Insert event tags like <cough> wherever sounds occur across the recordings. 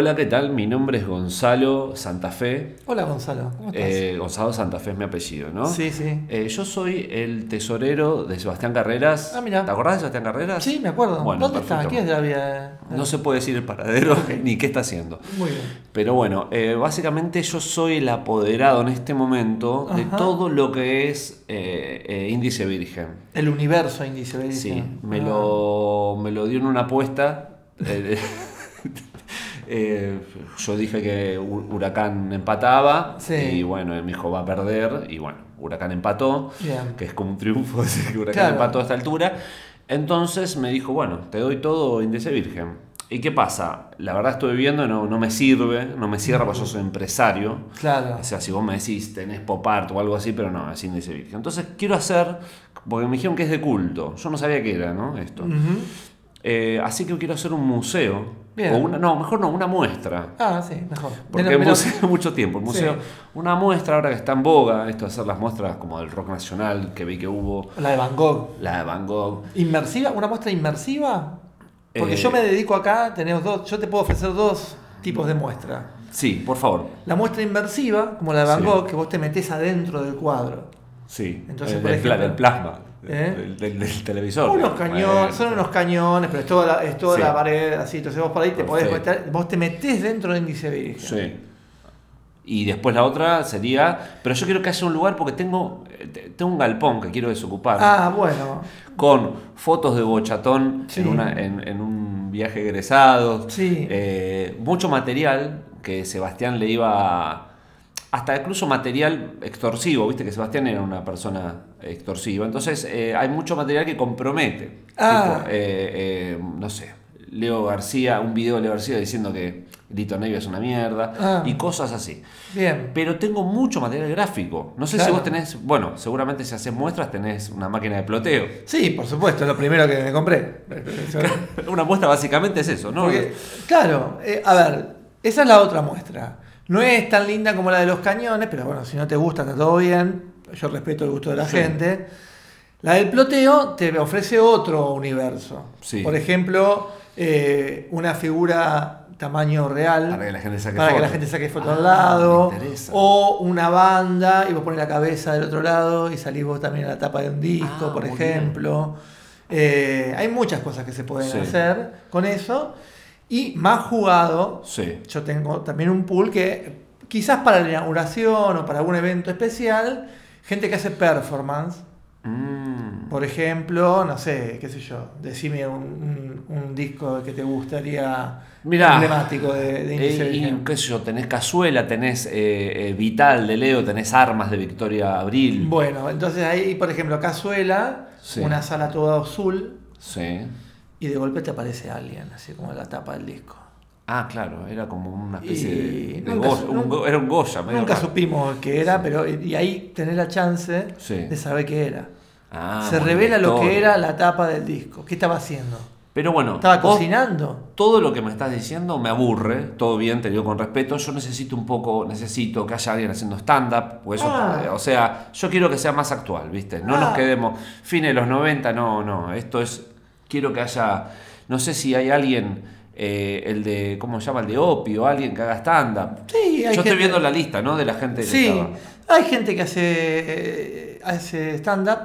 Hola, ¿qué tal? Mi nombre es Gonzalo Santa Fe. Hola Gonzalo, ¿cómo estás? Eh, Gonzalo Santa Fe es mi apellido, ¿no? Sí, sí. Eh, yo soy el tesorero de Sebastián Carreras. Ah, mira. ¿Te acordás de Sebastián Carreras? Sí, me acuerdo. Bueno, ¿Dónde perfecto. está? ¿Quién es la vida? No se puede decir el paradero <laughs> ni qué está haciendo. Muy bien. Pero bueno, eh, básicamente yo soy el apoderado en este momento de todo lo que es índice virgen. El universo índice, ¿ves? Sí, me, Ah. lo, me lo dio en una apuesta. <laughs> eh, yo dije que Hu- Huracán empataba Sí. y bueno, él me dijo va a perder y bueno, Huracán empató, Bien. que es como un triunfo <laughs> decir que Huracán Claro. empató a esta altura. Entonces me dijo, bueno, te doy todo índice virgen. ¿Y qué pasa? La verdad estuve viendo, no, no me sirve, no me cierra porque yo soy empresario. Claro. O sea, si vos me decís tenés pop art o algo así, pero no, es índice virgen. Entonces quiero hacer, porque me dijeron que es de culto. Yo no sabía qué era, ¿no? Esto. Ujú. Eh, así que quiero hacer un museo. Bien. O una, no, mejor no, una muestra. Ah, sí, mejor. Porque el museo <laughs> mucho tiempo. El museo, Sí. una muestra ahora que está en boga, esto de hacer las muestras como del rock nacional que vi que hubo, La de Van Gogh. la de Van Gogh. ¿Inmersiva? ¿Una muestra inmersiva? Porque Eh, yo me dedico acá, tenemos dos, yo te puedo ofrecer dos tipos de muestra. Sí, por favor. La muestra inmersiva, como la de Van Sí. Gogh, que vos te metés adentro del cuadro. Sí. Entonces, Eh, por ejemplo- del plasma. ¿Eh? Del, del- del televisor. Unos cañones, Bueno. son unos cañones, pero es toda la, es toda Sí. la pared así. Entonces vos por ahí te podés meter, vos te metés dentro del índice virgen. Sí. Y después la otra sería. Pero yo quiero que haya un lugar porque tengo, te- tengo un galpón que quiero desocupar. Ah, bueno. Con fotos de Bochatón Sí. en, una- en- en un viaje egresado. Sí. Eh, mucho material que Sebastián le iba. Hasta incluso material extorsivo, viste que Sebastián era una persona extorsiva. Entonces eh, hay mucho material que compromete. Ah. Tipo, eh, eh, no sé, Leo García, un video de Leo García diciendo que Lito Nevia es una mierda Ah. y cosas así. Bien. Pero tengo mucho material gráfico. No sé si vos tenés, bueno, seguramente si haces muestras tenés una máquina de ploteo. Sí, por supuesto, es lo primero que me compré. <laughs> Una muestra básicamente es eso, ¿no? Porque, claro, eh, a ver, esa es la otra muestra. No es tan linda como la de los cañones, pero bueno, si no te gusta, está todo bien. Yo respeto el gusto de la Sí. gente. La del ploteo te ofrece otro universo. Sí. Por ejemplo, eh, una figura tamaño real. Para que la gente saque para que la gente saque foto Ah, al lado. O una banda y vos pones la cabeza del otro lado y salís vos también a la tapa de un disco, Ah, por ejemplo. Eh, hay muchas cosas que se pueden Sí. hacer con eso. Y más jugado, Sí. yo tengo también un pool que quizás para la inauguración o para algún evento especial, gente que hace performance. Mm. Por ejemplo, no sé, qué sé yo, decime un, un- un disco que te gustaría Mirá, emblemático de, de y qué sé yo, tenés Cazuela, tenés eh, eh, Vital de Leo, tenés Armas de Victoria Abril. Bueno, entonces ahí, por ejemplo, Cazuela, Sí. una sala toda azul, Sí. Y de golpe te aparece alguien, así como en la tapa del disco. Ah, claro, era como una especie Y de, de nunca un era un Goya, medio Nunca raro. supimos qué era, pero y ahí tenés la chance Sí. de saber qué era. Ah, Se revela lo que era la tapa del disco. ¿Qué estaba haciendo? Pero bueno, ¿Estaba vos- cocinando? todo lo que me estás diciendo me aburre, todo bien, te digo con respeto. Yo necesito un poco, necesito que haya alguien haciendo stand-up, o eso, Ah. o sea, yo quiero que sea más actual, ¿viste? No Ah. nos quedemos fines de los 90, no, no, esto es, quiero que haya, no sé si hay alguien, eh, el de, ¿cómo se llama? El de Opio, alguien que haga stand-up. Sí, hay Yo estoy viendo la lista, ¿no? De la gente que Sí, estaba. hay gente que hace, eh, hace stand-up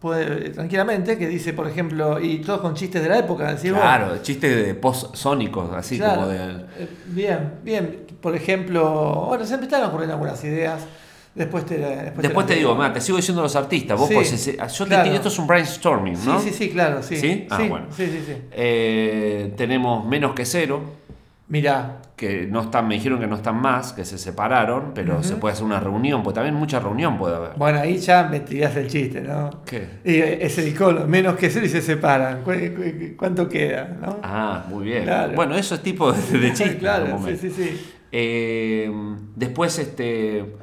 puede- tranquilamente, que dice, por ejemplo, y todos con chistes de la época. vos. Claro, chistes de post-sónicos, así Claro. como de... Eh, Bien, bien. Por ejemplo, bueno, se me están ocurriendo algunas ideas. Después te, después Después te digo, te sigo diciendo los artistas. Vos Sí, podés decir- yo te claro. tiro- esto es un brainstorming, ¿no? Sí, sí, sí, claro, sí. ¿Sí? Ah, bueno. Sí, sí, sí. Eh, tenemos menos que cero, Mirá, que no están, me dijeron que no están más, que se separaron, pero se puede hacer una reunión, pues también mucha reunión puede haber. bueno, ahí ya me tirás el chiste, ¿no? ¿Qué? Y eh, ese disco, menos que cero y se separan. ¿Cu- cu- ¿Cuánto queda? ¿no? Ah, muy bien. Claro. Bueno, eso es tipo de, de <laughs> chiste. claro, sí, sí. Eh, después, este,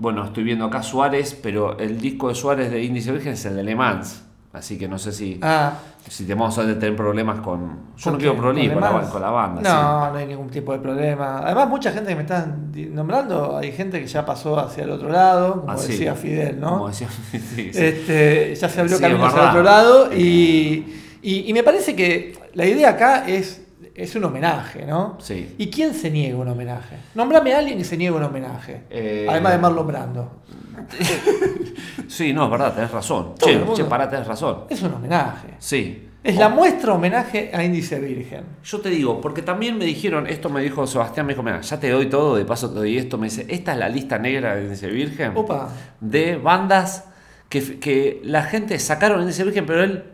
bueno, estoy viendo acá Suárez, pero el disco de Suárez de Índice Virgen es el de Le Mans. Así que no sé si, Ah, si te vamos a tener problemas con. Yo ¿Con no quiero problemas con, ¿Con la, con la banda. no, no hay ningún tipo de problema. Además, mucha gente que me están nombrando, hay gente que ya pasó hacia el otro lado, como Ah, sí. decía Fidel, ¿no? Como decía, <laughs> sí. Este, ya se abrió camino hacia el otro lado y, Y, y me parece que la idea acá es, es un homenaje, ¿no? Sí. ¿Y quién se niega un homenaje? Nómbrame a alguien que se niega un homenaje. Eh, Además de Marlon Brando. <laughs> Sí, no, es verdad, tenés razón. Todo Che, che, pará, tenés razón. Es un homenaje. Sí. Es la muestra homenaje a Índice Virgen. Yo te digo, porque también me dijeron, esto me dijo Sebastián, me dijo, mira, ya te doy todo, de paso te doy esto, me dice, esta es la lista negra de Índice Virgen Opa. de bandas que, que la gente sacaron Índice Virgen, pero él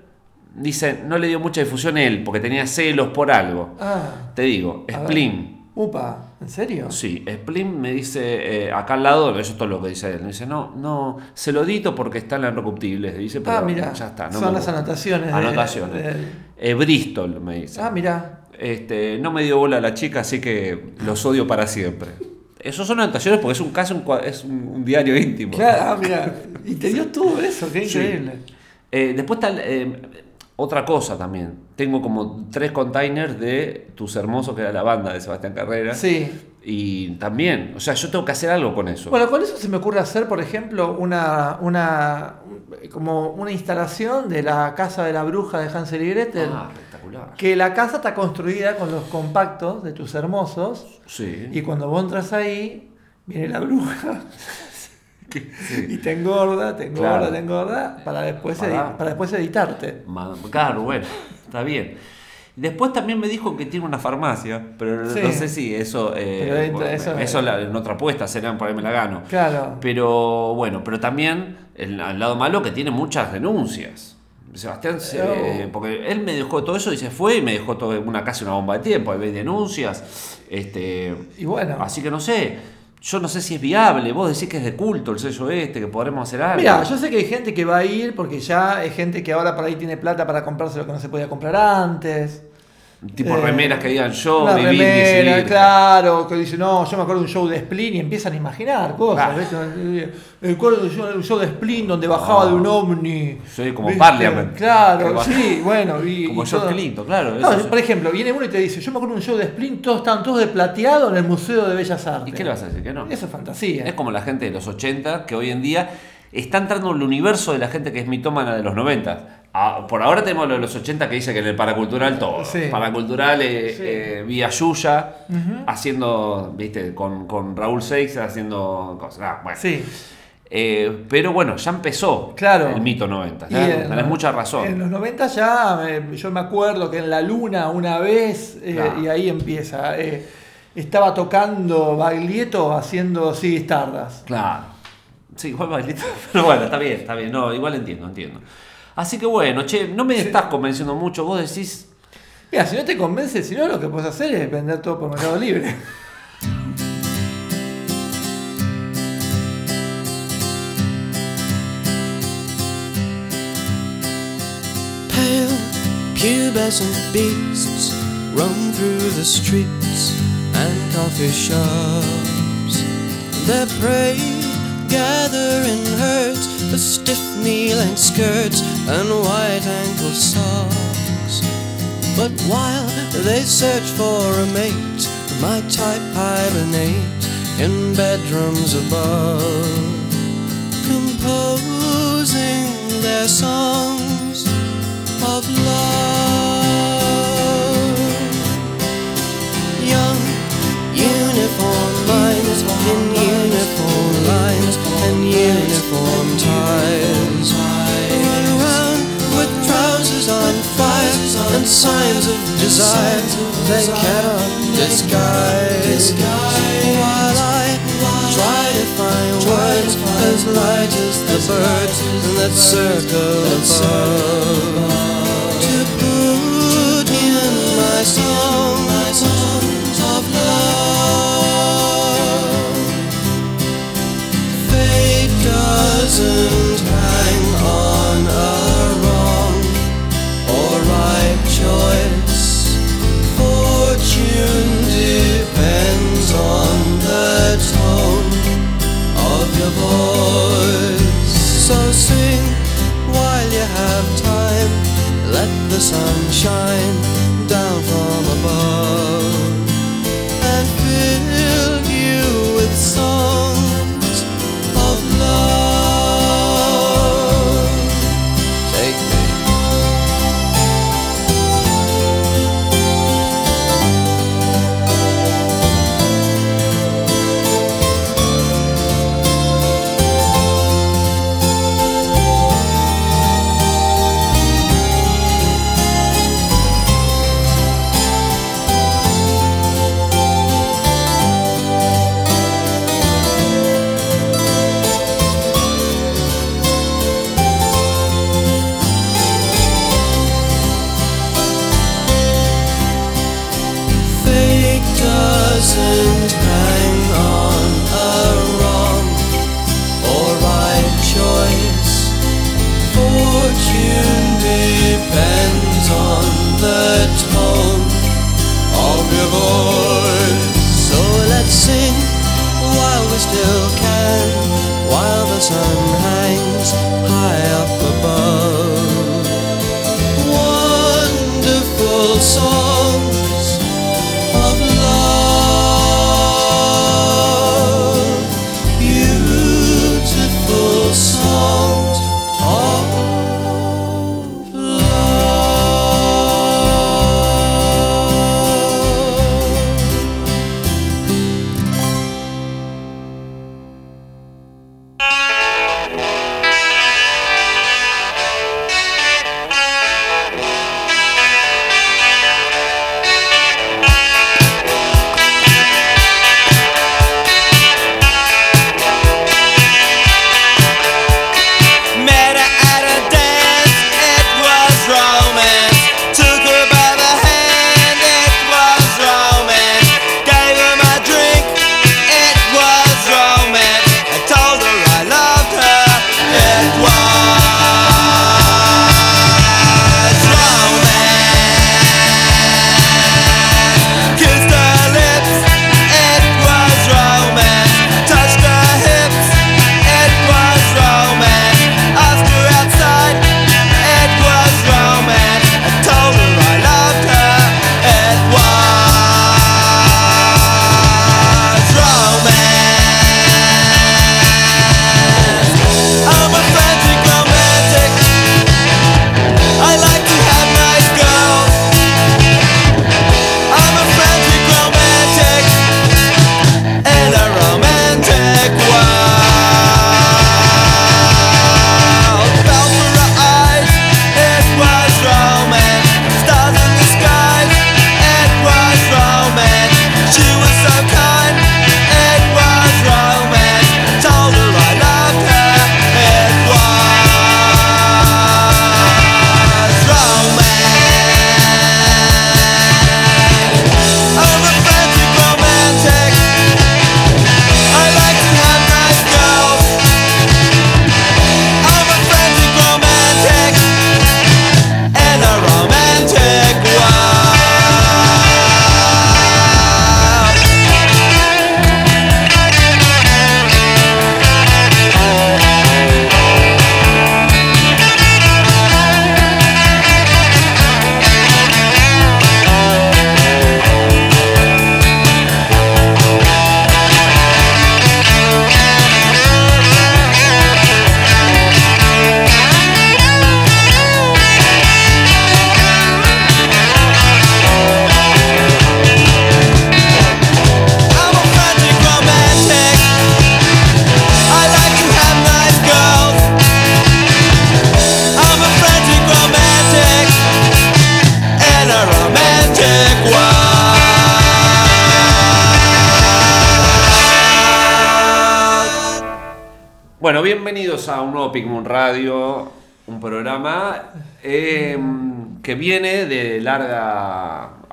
dice, no le dio mucha difusión él, porque tenía celos por algo. Ah. Te digo. Spleen. Upa. ¿En serio? Sí, Spleen me dice, eh, acá al lado, eso es todo lo que dice él. Me dice, no, no, se lo dito porque está en la Recuptibles. Dice, pero Ah, mira. ya está. No Son las anotaciones. de- Anotaciones. del- Eh, Bristol, me dice. Ah, mira. Este, no me dio bola la chica, así que los odio para siempre. Esos son anotaciones porque es un caso, un es un, un diario íntimo. Claro, ah, mira. <laughs> Y te dio todo eso, qué Sí. increíble. Eh, después está eh, otra cosa también. Tengo como tres containers de Tus Hermosos, que era la banda de Sebastián Carrera. Sí. Y también, o sea, yo tengo que hacer algo con eso. Bueno, con eso se me ocurre hacer, por ejemplo, una, una como una instalación de la casa de la bruja de Hansel y Gretel. ah, espectacular. Que la casa está construida con los compactos de tus hermosos. Sí. Y cuando vos entras ahí, viene la bruja Sí. <laughs> y te engorda, te engorda, Claro. te engorda, para después, Para. para después editarte. Claro, bueno, está bien. Después también me dijo que tiene una farmacia, pero Sí. no sé si eso. eh, bueno, eso- eso, la- en otra apuesta será por ahí me la gano. Claro. Pero bueno, pero también el, al lado malo que tiene muchas denuncias. Sebastián, se- eh, porque él me dejó todo eso y se fue y me dejó todo una casi una bomba de tiempo. Hay denuncias. Este, Y bueno. así que no sé. Yo no sé si es viable. Vos decís que es de culto el sello este, que podremos hacer algo. Mira, yo sé que hay gente que va a ir porque ya hay gente que ahora por ahí tiene plata para comprarse lo que no se podía comprar antes. Tipo Eh, remeras que digan yo Una viví remera, claro, que dice, no, yo me acuerdo de un show de Spleen y empiezan a imaginar cosas. Me acuerdo de un show- show de Spleen donde bajaba de un ovni. Sí, como ¿viste? Parliament. Claro, sí, bueno. Y, <laughs> Como George. Clinton, claro. No, eso por ejemplo, viene uno y te dice, yo me acuerdo de un show de Spleen, todos estaban todos de plateado en el Museo de Bellas Artes. ¿Y qué le vas a decir? Que no. Eso es fantasía. Es como la gente de los 80 que hoy en día está entrando en el universo de la gente que es mitómana de los 90. Ah, por ahora tenemos lo de los 80 que dice que en el paracultural todo. Sí. Paracultural eh, Sí. eh, vía Yuya, haciendo, viste, con, con Raúl Seix haciendo cosas. Ah, bueno. Sí. Eh, pero bueno, ya empezó Claro. el mito 90. Y ¿ya? en Tenés mucha razón. En los 90 ya, eh, yo me acuerdo que en la luna una vez, Claro. y ahí empieza, estaba tocando Baglietto haciendo Sí Stardust. Claro. Sí, igual bailito. <laughs> Pero bueno, está bien, está bien. No, igual entiendo, entiendo. Así que bueno, che, no me estás convenciendo mucho. Vos decís, Mira, si no te convence, si no, lo que puedes hacer es vender todo por Mercado Libre. <laughs> Pale, pubescent beasts roam through the streets and coffee shops. Their prey gather in herds with stiff knee-length skirts and white ankle socks. But while they search for a mate, my type hibernate in bedrooms above composing their songs of love. Young uniform and uniform ties. Run around with trousers on fire and signs of desire. They cannot disguise. While I try to find words as light as the birds that circle above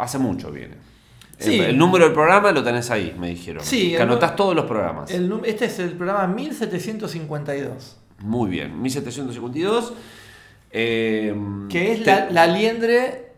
hace mucho viene. Sí. El, el número del programa lo tenés ahí, me dijeron. Sí, que anotás todos los programas. El este es el programa 1752. Muy bien, 1752. eh, Que es te- la, la liendre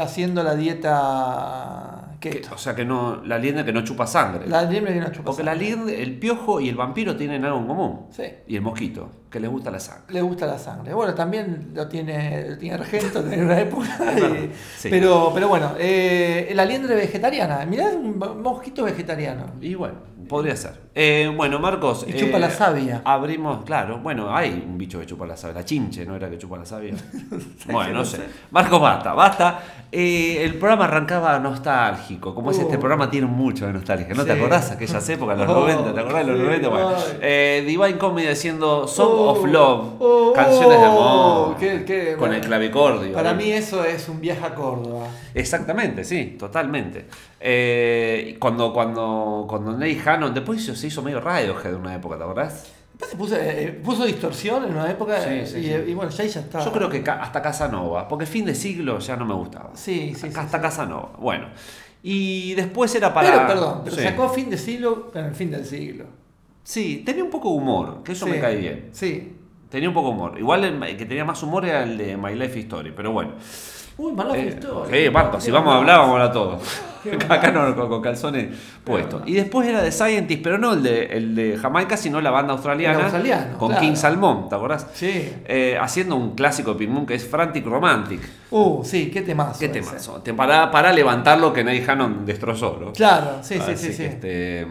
haciendo la dieta que- o sea que no. La liendre que no chupa sangre. La liendre que no chupa Porque la sangre. liendre, el piojo y el vampiro tienen algo en común. Sí. Y el mosquito, que les gusta la sangre. Le gusta la sangre. Bueno, también lo tiene, lo tiene Argento en una época. Y- sí. pero, pero bueno, eh, la liendre vegetariana. Mirá, un mo- mosquito vegetariano. Y bueno, podría ser. Eh, bueno, Marcos. Y chupa eh, la savia. Abrimos, claro. Bueno, hay un bicho que chupa la savia. La chinche, ¿no era que chupa la savia? <laughs> bueno, no sé. Marcos, basta, basta. Eh, el programa arrancaba nostálgico. Como es este Uh. programa, tiene mucho de nostalgia. ¿No te Sí. acordás aquellas <laughs> épocas, los Oh, 90? ¿Te acordás de los sí, 90? Bueno, Divine Comedy haciendo Song Oh, of Love. oh, canciones de amor. qué- qué- con el clavicordio. Para mí eso es un viaje a Córdoba. Exactamente, sí, totalmente. Eh, cuando, cuando, cuando Ney Hannon, después se hizo medio Radiohead de una época, ¿te acordás? Después se puso, eh, puso distorsión en una época Sí, sí, y, sí. y bueno, ya ahí ya está. Yo creo que ca- hasta Casanova, porque fin de siglo ya no me gustaba. Sí, sí, hasta. Casanova. Bueno, y después era para. Pero, perdón, pero sacó fin de siglo en el fin del siglo. Sí, tenía un poco de humor, que eso Sí, me cae bien. Sí. Tenía un poco de humor. Igual el que tenía más humor era el de My Life Story, pero bueno. Uy, Marlon Eh, Historia. sí, Marco, si vamos a hablar, vamos a hablar todo. <laughs> Acá no, con, con calzones puestos. Y después era de Scientist, pero no el de, el de Jamaica, sino la banda australiana. Con claro. King Salmón, ¿te acordás? Sí. Eh, haciendo un clásico de Pink Moon que es Frantic Romantic. Uh, sí, qué temazo. ¿Qué temazo? Te- Para, para levantar lo que Neil Hannon destrozó, ¿no? Claro, sí, sí, Así sí. sí. que, este,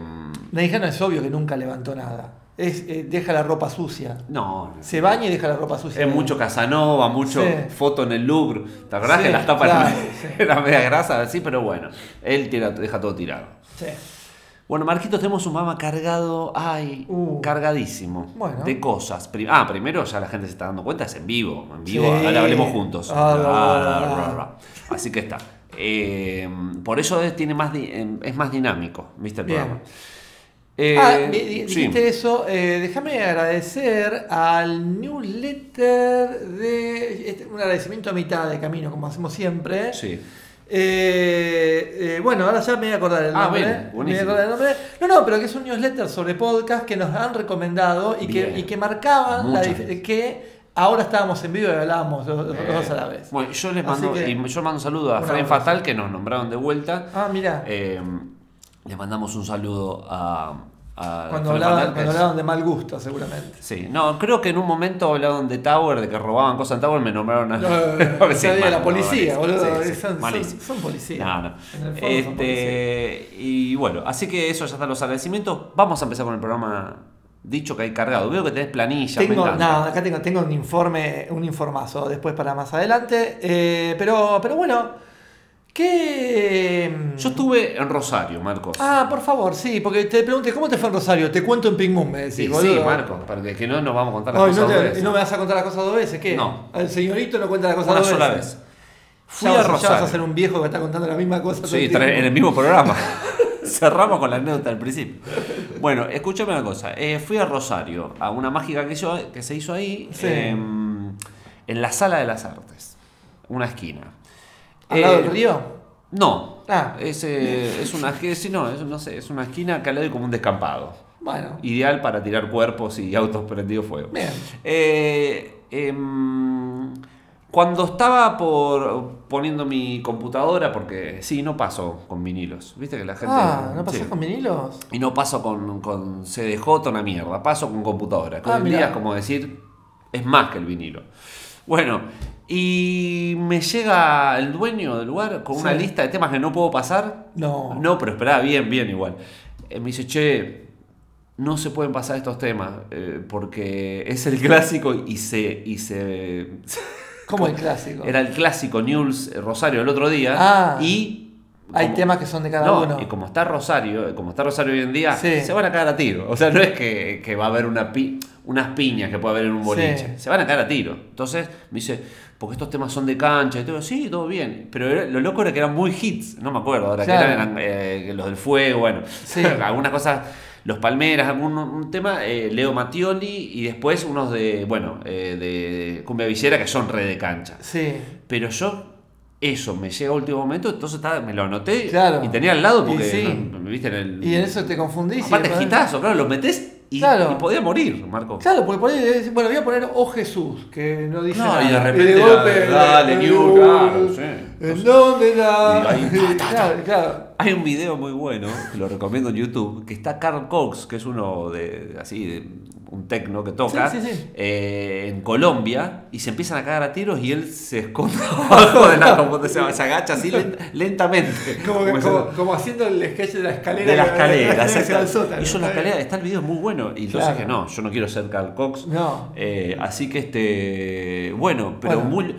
Neijano es obvio que nunca levantó nada. Es, eh, deja la ropa sucia. no, no. Se baña y deja la ropa sucia. Es mucho Casanova, mucho Sí. foto en el Louvre. ¿Te acordás Sí, que las tapas claro, eran, sí. <laughs> media grasa? Sí, pero bueno. Él tira, deja todo tirado. Bueno, Marquitos, tenemos un mama cargado, ay, Uh. cargadísimo Bueno. de cosas. Ah, primero ya la gente se está dando cuenta, es en vivo. En vivo, ahora hablemos juntos. Ah, Ah, ah. Así que está. Eh, por eso es, tiene más es más dinámico, ¿viste el Bien. Eh, ah, di- di- sí. dijiste eso. eh, déjame agradecer al newsletter de. este, un agradecimiento a mitad de camino, como hacemos siempre. Sí. Eh, bueno, ahora ya me voy a acordar el Ah, nombre. bien, me voy a buenísimo. acordar el nombre. No, no, pero que es un newsletter sobre podcast que nos han recomendado y que, y que marcaban la que ahora estábamos en vivo y hablábamos los, los Eh, dos a la vez. Bueno, yo les mando, que- y yo mando un saludo a abrazo. Fatal que nos nombraron de vuelta. Ah, mira. Eh, le mandamos un saludo a, cuando hablaban, cuando hablaban de mal gusto, seguramente. Sí, no, creo que en un momento hablaron de Tower, de que robaban cosas en Tower, me nombraron a. No, <laughs> Sí, sabía mal, la no, policía, boludo. Sí, sí, son, son- son policías. No, no. En el fondo son policías. Este, y bueno, así que eso ya están los agradecimientos. Vamos a empezar con el programa dicho que hay cargado. Veo que tenés planilla, Tengo, nada, acá tengo, tengo un informe, un informazo después para más adelante. Eh, pero, pero bueno, ¿qué. Yo estuve en Rosario, Marcos. Ah, por favor, sí, porque te pregunté, ¿cómo te fue en Rosario? Te cuento en Ping Moon, me decís, sí, boludo. sí, Marcos, porque que no nos vamos a contar las Ay, cosas no, dos veces. ¿No me vas a contar las cosas dos veces? ¿Qué? No. Al señorito no cuenta las cosas Una dos sola veces. vez. Fui ya a vas, ya Rosario. vas a ser un viejo que está contando la misma cosa. todo Sí, el tiempo. tra- en el mismo programa. <laughs> Cerramos con la anécdota al principio. Bueno, escúchame una cosa. Eh, fui a Rosario, a una mágica que, hizo- que se hizo ahí, Sí. em, en la Sala de las Artes, una esquina. ¿Al lado Eh, del río? No. Ah. Es, eh, es una sí, no, es, no sé, es una esquina que al lado como un descampado. Bueno, Ideal para tirar cuerpos y autos prendidos fuego. bien. Eh, em, cuando estaba por poniendo mi computadora, porque sí, no paso con vinilos. Viste que la gente. Ah, ¿no pasás sí. con vinilos? Y no paso con, con CDJ, una mierda. Paso con computadora. Que Ah, hoy en día es como decir, es más que el vinilo. Bueno, y me llega el dueño del lugar con una Sí. lista de temas que no puedo pasar. No. No, pero esperá, bien, bien igual. Eh, me dice, che, no se pueden pasar estos temas eh, porque es el clásico y se... Y se Como <laughs> el clásico. era el clásico News Rosario el otro día Ah. y... Hay como- temas que son de cada no, uno. y como está Rosario, como está Rosario hoy en día, Sí. se van a caer a tiro. O sea, no es que, que va a haber una pi- unas piñas que puede haber en un boliche. Sí. Se van a caer a tiro. Entonces me dice, porque estos temas son de cancha y todo. Sí, todo bien. Pero era- lo loco era que eran muy hits. No me acuerdo ahora. Claro. Que eran eh, los del fuego, bueno. Sí. <laughs> Algunas cosas. Los Palmeras, algún un tema, eh, Leo Mattioli y después unos de, bueno, eh, de Cumbia Villera que son re de cancha. Sí. Pero yo, eso me llega a último momento, entonces me lo anoté Claro. y tenía al lado Y porque sí. no, me viste en el. Y en eso te confundís. y Aparte, gitazo, claro, lo metés y, Claro. y podía morir, Marco. Claro, porque por bueno, voy a poner Oh Jesús, que no dice No, nada. y de repente, golpe, dale, New, claro, sí. ¿En dónde la? Y ta. Claro, claro. Hay un video muy bueno, que lo recomiendo en YouTube, que está Carl Cox, que es uno de así de un tecno que toca Sí, sí, sí. eh, en Colombia y se empiezan a cagar a tiros y él se esconde <laughs> abajo de la computadora, se agacha así lent- lentamente. Como, Como como, como haciendo el sketch de la escalera. de la escalera, <laughs> exacto. Hizo la escalera, está el video muy bueno. Y entonces Claro. que no, yo no quiero ser Carl Cox. No. Eh, así que este. Bueno, pero Bueno. muy.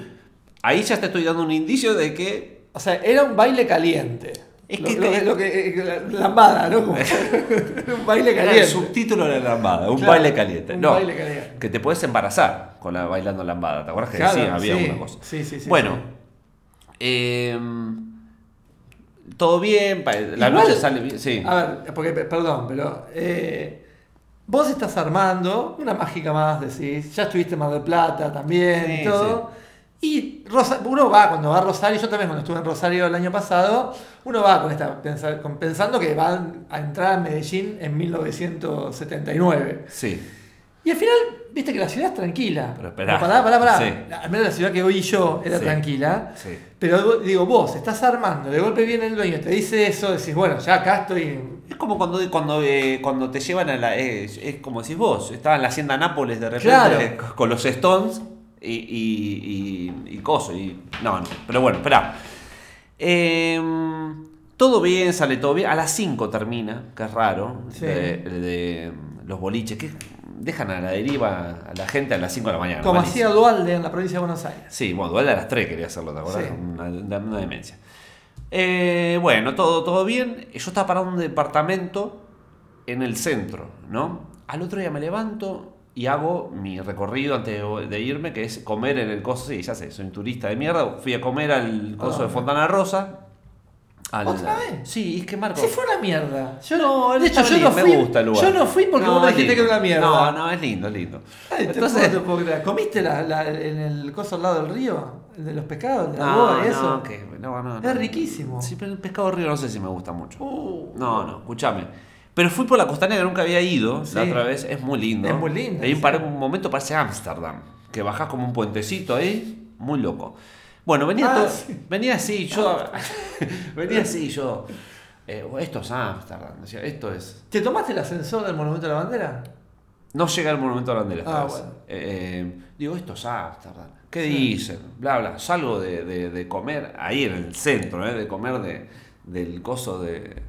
Ahí ya te estoy dando un indicio de que. O sea, era un baile caliente. Es lo, que lo lo que- eh, la lambada, ¿no? <laughs> Un baile Era el caliente. subtítulo de la lambada, un Claro, baile caliente. un no, baile caliente. que te puedes embarazar con la bailando lambada. ¿Te acuerdas que Claro, decía? Había sí, una cosa. sí, sí, sí, bueno, sí. eh, todo bien, la Igual- noche sale bien. Sí. A ver, porque, pe- perdón, pero eh, vos estás armando una mágica más, decís, ya estuviste en Mar del Plata también Sí, y todo. Y Rosa- uno va cuando va a Rosario, yo también cuando estuve en Rosario el año pasado, uno va con esta pensando que van a entrar a Medellín en 1979. Sí. Y al final viste que la ciudad es tranquila. Pero esperá. pará, pará, pará. Sí. Al menos la ciudad que oí yo era Sí. tranquila. Sí. Pero digo, vos estás armando, de golpe viene el dueño, te dice eso, decís, bueno, ya acá estoy. Es como cuando, cuando, eh, cuando te llevan a la. eh, es como decís vos, estaba en la hacienda Nápoles de repente Claro. con los Stones y, y, y, y coso. Y, no, no, pero bueno, espera. todo bien, sale todo bien. A las 5 termina, que es raro. Sí. De, de los boliches, que dejan a la deriva a la gente a las 5 de la mañana. Como hacía Dualde en la provincia de Buenos Aires. Sí, bueno, Dualde a las 3 quería hacerlo, ¿te acordás? Sí. Una, una- una demencia. Eh, bueno, todo, todo bien. Yo estaba parado en un departamento en el centro, ¿no? Al otro día me levanto y hago mi recorrido antes de, irme, que es comer en el coso. Sí, ya sé, soy un turista de mierda. Fui a comer al coso de dónde? Fontana Rosa. Al- ¿Otra vez? Sí, es que Marco. Sí, fue una mierda. Yo No, de hecho, yo lindo, no me fui. gusta el lugar. Yo no fui porque No, vos me dijiste que era una mierda. No, no, es lindo, es lindo. Ay, te Entonces, puedo- te puedo creer. ¿Comiste la, la- en el coso al lado del río? ¿El de los pescados? ¿De la no, eso? no, que- no, no, no. Es riquísimo. Sí, pero el pescado río no sé si me gusta mucho. Uh. No, no, escúchame. Pero fui por la costanera que nunca había ido Sí. la otra vez, es muy lindo. Es muy lindo, Hay un, par- un momento parece Ámsterdam, que bajás como un puentecito ahí, muy loco. Bueno, venía, Ah, todo- sí. venía así, yo. <laughs> venía así, yo. eh, esto es Ámsterdam, decía, esto es. ¿Te tomaste el ascensor del Monumento a la Bandera? No llega el monumento a la bandera esta Ah, vez. bueno. Eh, digo, esto es Ámsterdam. ¿Qué dicen? Bla, bla. Salgo de, de- de comer ahí en el centro, ¿eh? de comer de, del coso de.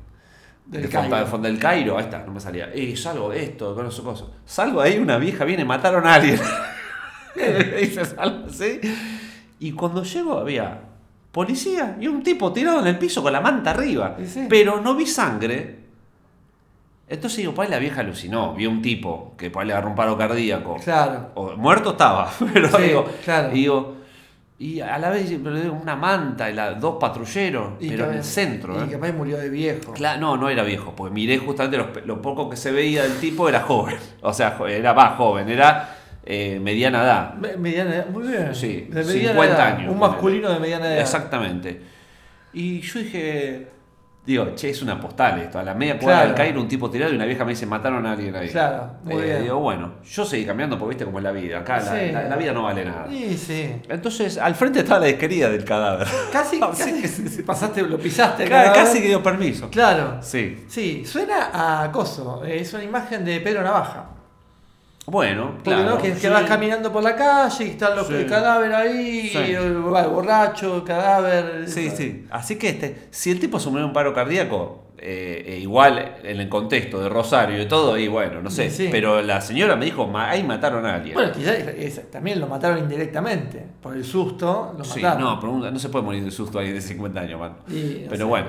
Del de Cairo. De del Cairo, ahí está, no me salía. Y salgo esto, con eso, coso. Salgo ahí, una vieja viene, mataron a alguien. Dice, salgo así. Y cuando llego había policía y un tipo tirado en el piso con la manta arriba. Sí. Pero no vi sangre. Entonces digo, pues la vieja alucinó, vio un tipo que pues le agarró un paro cardíaco. Claro. O, muerto estaba, <laughs> pero Sí, digo, claro. digo, y a la vez una manta y la, dos patrulleros, Y pero en el centro. Y ¿eh? capaz murió de viejo. Cla- no, no era viejo, porque miré justamente los pe- lo, poco que se veía del tipo era joven. <laughs> O sea, era más joven, era eh, mediana edad. Me- Mediana edad, muy bien. Sí, De mediana 50 edad. años, Un masculino de mediana edad. Exactamente. Y yo dije, digo, che, es una postal esto. A la media cuadra Claro. del Cairo, un tipo tirado y una vieja me dice, mataron a alguien ahí. Claro, muy Eh, bien. Digo, bueno, yo seguí cambiando porque viste cómo es la vida. Acá la- Sí. la, la vida no vale nada. Sí, sí. Entonces, al frente estaba la disquería del cadáver. Casi, <laughs> casi pasaste, lo pisaste. Claro, casi que dio permiso. Claro. Sí. Sí, suena a coso. Es una imagen de Pedro Navaja. Bueno, Porque claro. no, que, vas caminando por la calle y están los Sí. el cadáver ahí, Sí. y el, bueno, el borracho, el cadáver. Sí, sí. Así que este, si el tipo de un paro cardíaco, eh, eh, igual en el contexto de Rosario y todo, y bueno, no sé. Pero la señora me dijo, "Ma- ahí mataron a alguien. Bueno, quizás también lo mataron indirectamente. Por el susto, lo sí, mataron. no, pero no se puede morir de susto a alguien de 50 años, man. Y, pero bueno.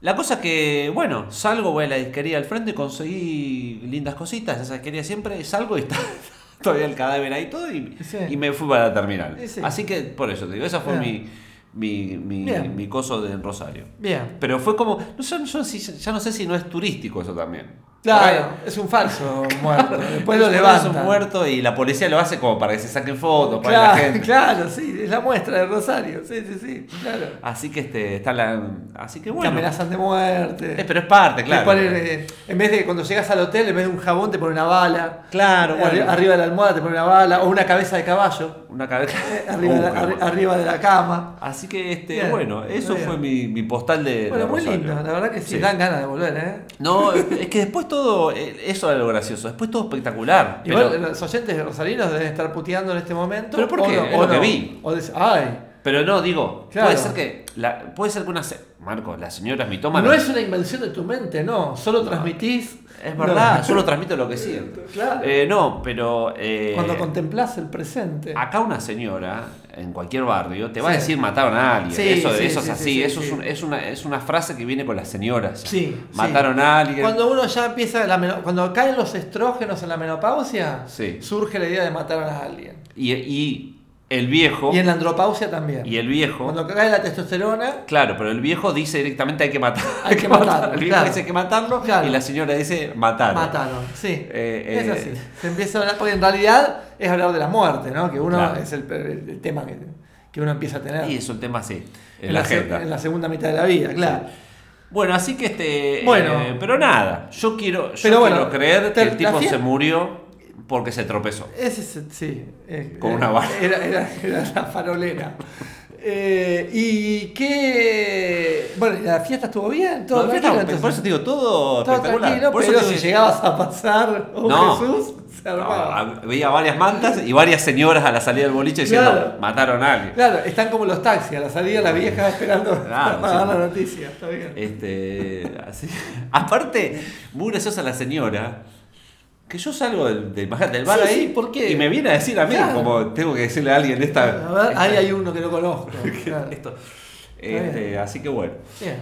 Yo. La cosa es que, bueno, salgo, voy a la disquería al frente, conseguí lindas cositas, esa disquería siempre, salgo y está <laughs> todavía el cadáver ahí todo y, Sí. y me fui para la terminal. Sí, sí. Así que por eso te digo, esa fue mi, Bien. mi, mi, mi coso de Rosario. Bien. Pero fue como, no sé, yo sí- ya no sé si no es turístico eso también. Claro, es un falso muerto. <laughs> Después lo Es levantan. un muerto y la policía lo hace como para que se saquen fotos, para la Claro, gente. <laughs> claro, sí, es la muestra de Rosario. Sí, sí, sí, claro. Así que este, está la. Así que Te bueno. amenazan de muerte. Eh, pero es parte, Te claro. ponen, eh, en vez de cuando llegas al hotel, en vez de un jabón, te ponen una bala. Claro, bueno. arri- Arriba de la almohada te ponen una bala. O una cabeza de caballo. Una cabeza. <laughs> eh, arriba, de la, Uh, arriba de la cama. Así que este, Bien, bueno, eso bien. fue mi, mi postal de. Bueno, de muy lindo. La verdad que sí, Sí. dan ganas de volver, ¿eh? No, es que después todo. Eh, Eso era lo gracioso. Después todo espectacular. Igual pero, los oyentes rosarinos deben estar puteando en este momento. ¿Pero por o qué? no, Es o lo que no. vi. O dec- ay, pero no, digo, Claro. puede ser que. La, puede ser que una. se- Marco, la señora es mitómana. no es una invención de tu mente, no. Solo transmitís. Es verdad, No. solo transmito lo que siento. <laughs> Claro. Eh, no, pero. eh, Cuando contemplás el presente. Acá una señora en cualquier barrio te va a decir mataron a alguien. Sí, eso sí, eso es así. sí, sí, eso. Es, un- es una, es una frase que viene con las señoras. Sí, Mataron a alguien. Cuando uno ya empieza, la cuando caen los estrógenos en la menopausia, Sí. surge la idea de matar a alguien. Y, y el viejo. Y en la andropausia también. y el viejo. Cuando cae la testosterona, Claro, pero el viejo dice directamente hay que matar. Hay que matarlo, <laughs> El viejo claro. dice hay que matarlo Claro. y la señora dice matar. mataron. Sí, Eh, es eh, así. Se empieza a hablar, porque en realidad es hablar de la muerte, ¿no? Que uno Claro. es el, el tema que, que uno empieza a tener. Y es un tema así. En, en, la, agenda. en la segunda mitad de la vida, claro. Bueno, así que este. Bueno. eh, pero nada, yo quiero, yo Pero bueno, quiero creer que el tipo se murió Porque se tropezó. Ese es, sí. eh, Con eh, una vara. Era, era, era la farolera. Eh, y qué. Bueno, ¿la fiesta estuvo bien? Todo No, por eso te digo, todo, Todo espectacular. tranquilo, Por eso pero te si llegabas a pasar un No. Jesús, se armaba. veía varias mantas y varias señoras a la salida del boliche diciendo, Claro. mataron a alguien. Claro, están como los taxis, a la salida la vieja esperando Claro, para sí. dar la noticia. Está bien. Este, así. <laughs> Aparte, muy graciosa la señora. Que yo salgo del, del, bar Sí, ahí sí, ¿por qué? y me viene a decir a mí, Claro. como tengo que decirle a alguien esta. A ver, esta- ahí hay uno que no conozco. <laughs> Claro. esto. Este, así que bueno. Bien.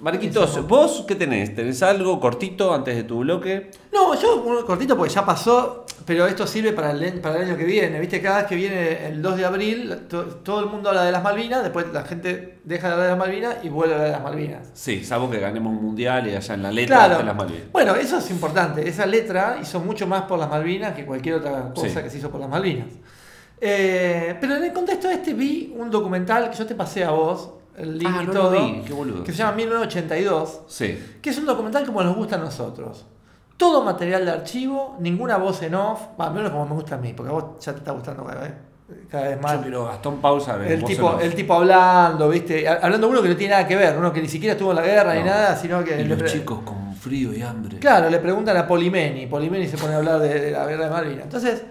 Marquitos, Eso. ¿vos qué tenés? ¿Tenés algo cortito antes de tu bloque? No, yo cortito porque ya pasó, pero esto sirve para el, para el año que viene. Viste, cada vez que viene el 2 de abril, to- todo el mundo habla de las Malvinas, después la gente deja de hablar de las Malvinas y vuelve a hablar de las Malvinas. Sí, salvo que ganemos un mundial y allá en la letra Claro. de las Malvinas. Bueno, eso es importante. Esa letra hizo mucho más por las Malvinas que cualquier otra cosa Sí. que se hizo por las Malvinas. Eh, pero en el contexto de este vi un documental que yo te pasé a vos, el link Ah, y no todo, vi, qué boludo. que se llama 1982, Sí. que es un documental como nos gusta a nosotros. Todo material de archivo, ninguna voz en off, al menos como me gusta a mí, porque a vos ya te está gustando cada vez, cada vez más. Yo quiero Gastón Pausa. El tipo, el tipo hablando, ¿viste? Ha- Hablando de uno que no tiene nada que ver, uno que ni siquiera estuvo en la guerra ni nada, sino que. Y los chicos con frío y hambre. Claro, le preguntan a Polimeni. Polimeni se pone a hablar de, de la guerra de Malvinas. Entonces,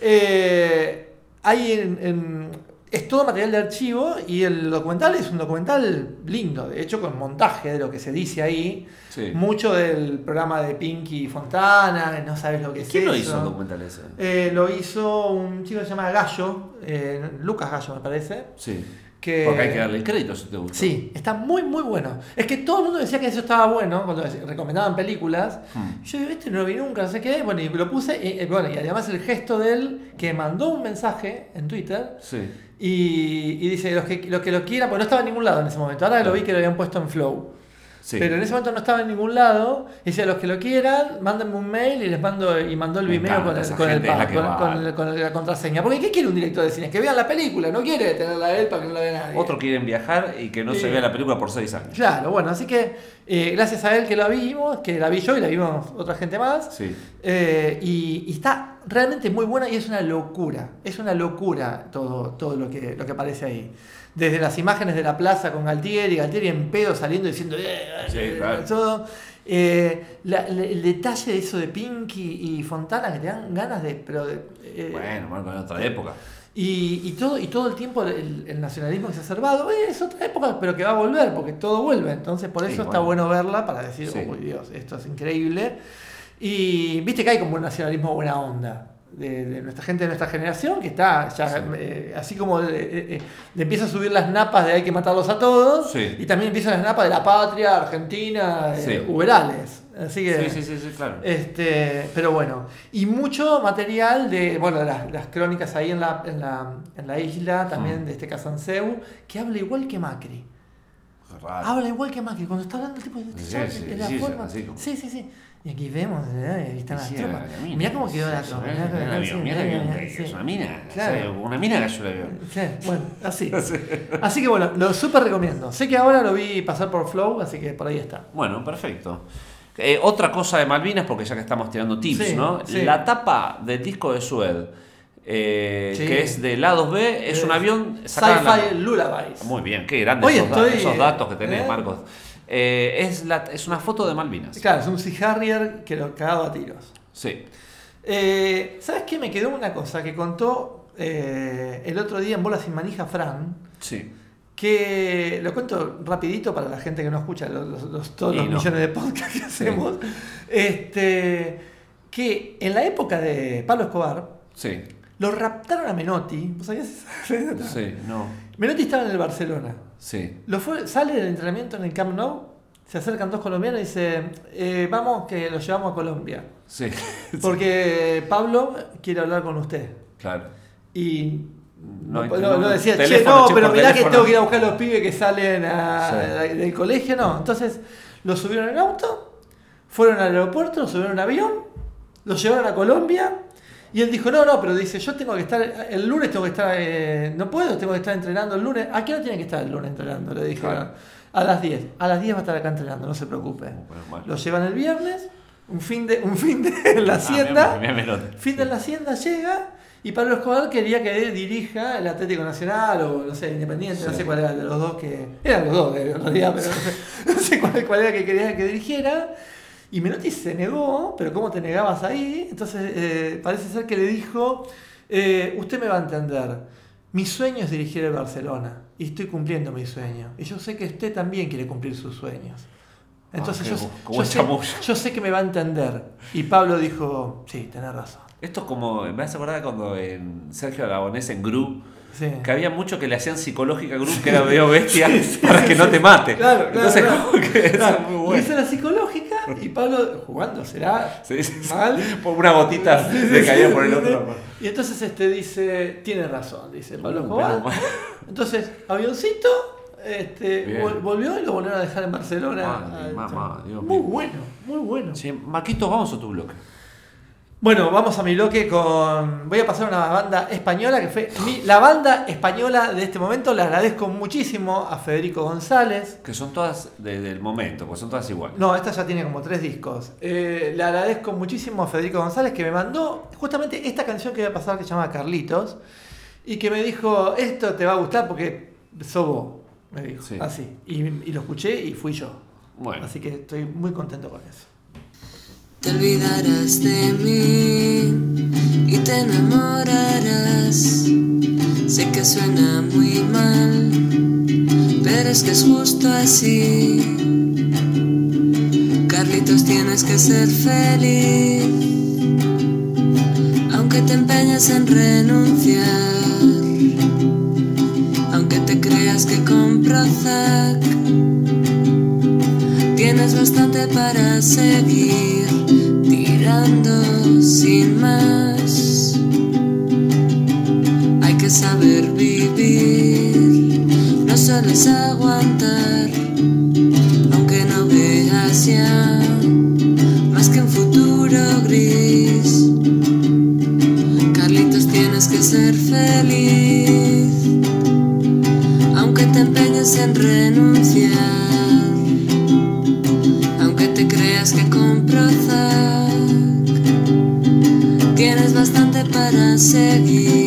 eh, hay en- en- es todo material de archivo y el documental es un documental lindo, de hecho con montaje de lo que se dice ahí. Sí. Mucho del programa de Pinky Fontana, no sabes lo que es ¿Quién lo hizo el documental ese? Eh, lo hizo un chico que se llama Gallo, eh, Lucas Gallo me parece. Sí. Que, Porque hay que darle el crédito si te gusta. Sí, está muy, muy bueno. Es que todo el mundo decía que eso estaba bueno cuando recomendaban películas. Hmm. Yo digo, este no lo vi nunca, no sé qué. Bueno, y lo puse. Y, y bueno, y además el gesto de él que mandó un mensaje en Twitter Sí. Y, y dice: los que, los que lo quieran, porque no estaba en ningún lado en ese momento. Ahora lo vi que lo habían puesto en Flow. Sí. Pero en ese momento no estaba en ningún lado. Y decía: los que lo quieran, mándenme un mail y les mando. Y mandó el Me Vimeo con, el, con, el con- va. con el- con la contraseña. Porque ¿qué quiere un director de cine? Que vean la película, no quiere tenerla él para que no la vea nadie. Otro quieren viajar y que no se vea la película por seis años. Claro, bueno, así que eh, gracias a él que la vimos, que la vi yo y la vimos otra gente más. Sí. eh, y, y está realmente muy buena y es una locura. Es una locura todo, todo lo, que, lo que aparece ahí. Desde las imágenes de la plaza con Galtieri, Galtieri en pedo saliendo diciendo "Eh, Sí, eh", claro. todo. Eh, la- la- el detalle de eso de Pinky y Fontana que te dan ganas de. Pero de, eh, Bueno, Marco, en otra época. y, y todo, y todo el tiempo el, el nacionalismo exacerbado es otra época, pero que va a volver, porque todo vuelve. Entonces, por Sí, eso está bueno. bueno verla para decir, Sí. uy Dios, esto es increíble. Y viste que hay como un nacionalismo buena onda. De, de nuestra gente de nuestra generación que está ya Sí. eh, así como eh, eh, empieza a subir las napas de hay que matarlos a todos Sí. y también empiezan las napas de la patria argentina eh, Sí. uberales así que Sí, sí, sí, sí, claro. este, pero bueno, y mucho material de, bueno, de las, las crónicas ahí en la, en la, en la isla, también Mm. de este Casanseu, que habla igual que Macri. Raro. Habla igual que Macri, cuando está hablando el tipo de Sí, sí, Sí, sí, sí. Y aquí vemos, eh, ahí están las Sí, tropas. la Mirá cómo quedó la tropa. mirá mirá el sí, avión, mirá avión, mirá, que sí. Es una mina. Claro. Una mina cayó el avión. Sí, bueno, así. <laughs> Así que bueno, lo súper recomiendo. Sé que ahora lo vi pasar por Flow, así que por ahí está. Bueno, perfecto. Eh, otra cosa de Malvinas, porque ya que estamos tirando tips, Sí, ¿no? La tapa del disco de Sued, eh, Sí. que es de lados B, es un avión la- Sci-Fi Lullabies. Muy bien, qué grandes esos, da- estoy, esos datos que tenés, ¿eh? Marcos. Eh, es, la, es una foto de Malvinas. Claro, es un Sea Harrier que lo cagaba a tiros. Sí. Eh, ¿Sabes qué? Me quedó una cosa que contó eh, el otro día en Bola Sin Manija Fran, Sí. que lo cuento rapidito para la gente que no escucha los, los- los- todos Y los no. millones de podcasts que hacemos. Este, que en la época de Pablo Escobar, Sí. lo raptaron a Menotti. ¿Vos sabías esa? <laughs> Sí, no. Menotti estaba en el Barcelona. Sí. Lo fue, sale del entrenamiento en el Camp Nou, se acercan dos colombianos y dice, eh, vamos que lo llevamos a Colombia. Sí. <laughs> Porque Pablo quiere hablar con usted. Claro. Y No, no, no, decía, che, no, che, pero mirá que teléfono". tengo que ir a buscar a los pibes que salen a- Sí. del colegio. No, entonces lo subieron en auto, fueron al aeropuerto, lo subieron en avión, lo llevaron a Colombia. Y él dijo, no, no, pero dice, yo tengo que estar, el lunes tengo que estar, eh, no puedo, tengo que estar entrenando el lunes. ¿A qué hora tiene que estar el lunes entrenando? Le dije, Claro. a las 10. A las 10 va a estar acá entrenando, no se preocupe. Bueno. Lo llevan el viernes, Un fin de, un fin de en <laughs> la hacienda. Ah, mirá. Fin de la hacienda llega y Pablo Escobar quería que dirija el Atlético Nacional o no sé, Independiente, no sé cuál era de los dos que. Eran los dos, eh, en realidad, pero no sé, <laughs> no sé cuál, cuál era que quería que dirigiera. Y Menotti se negó, pero ¿cómo te negabas ahí? Entonces eh, parece ser que le dijo: eh, Usted me va a entender. Mi sueño es dirigir el Barcelona y estoy cumpliendo mi sueño. Y yo sé que usted también quiere cumplir sus sueños. Entonces Ah, yo, yo sé, yo sé que me va a entender. Y Pablo dijo: Sí, tenés razón. Esto es como, me hace acordar cuando en Sergio Aragonés en Gru, Sí. que había mucho que le hacían psicológica a Gru, que era medio bestia, <laughs> para que no te mate. Claro, claro, Entonces, claro. como que eso Claro, es muy y bueno. esa era psicológica y Pablo jugando, será Sí, sí, sí. mal. Por una gotita le caía por el otro. Y entonces este dice, tiene razón, dice Pablo Escobar. Entonces, avioncito, este, Bien. volvió y lo volvieron a dejar en Barcelona. Madre, mamá, Dios muy mío. bueno, muy bueno. Che, Marquitos, vamos a tu bloque. Bueno, vamos a mi bloque con. Voy a pasar una banda española que fue mi- la banda española de este momento. Le agradezco muchísimo a Federico González. Que son todas de- del momento, pues son todas iguales. No, esta ya tiene como tres discos. Eh, le agradezco muchísimo a Federico González que me mandó justamente esta canción que voy a pasar que se llama Carlitos y que me dijo, esto te va a gustar porque sos vos, me dijo. Sí. Así. Y, y lo escuché y fui yo. Bueno. Así que estoy muy contento con eso. Te olvidarás de mí y te enamorarás. Sé que suena muy mal, pero es que es justo así. Carlitos, tienes que ser feliz, aunque te empeñes en renunciar, aunque te creas que con Prozac Tienes bastante para seguir sin más. Hay que saber vivir, no solo es aguantar, aunque no veas ya más que un futuro gris. Carlitos, tienes que ser feliz, aunque te empeñes en renunciar aunque te creas que con para seguir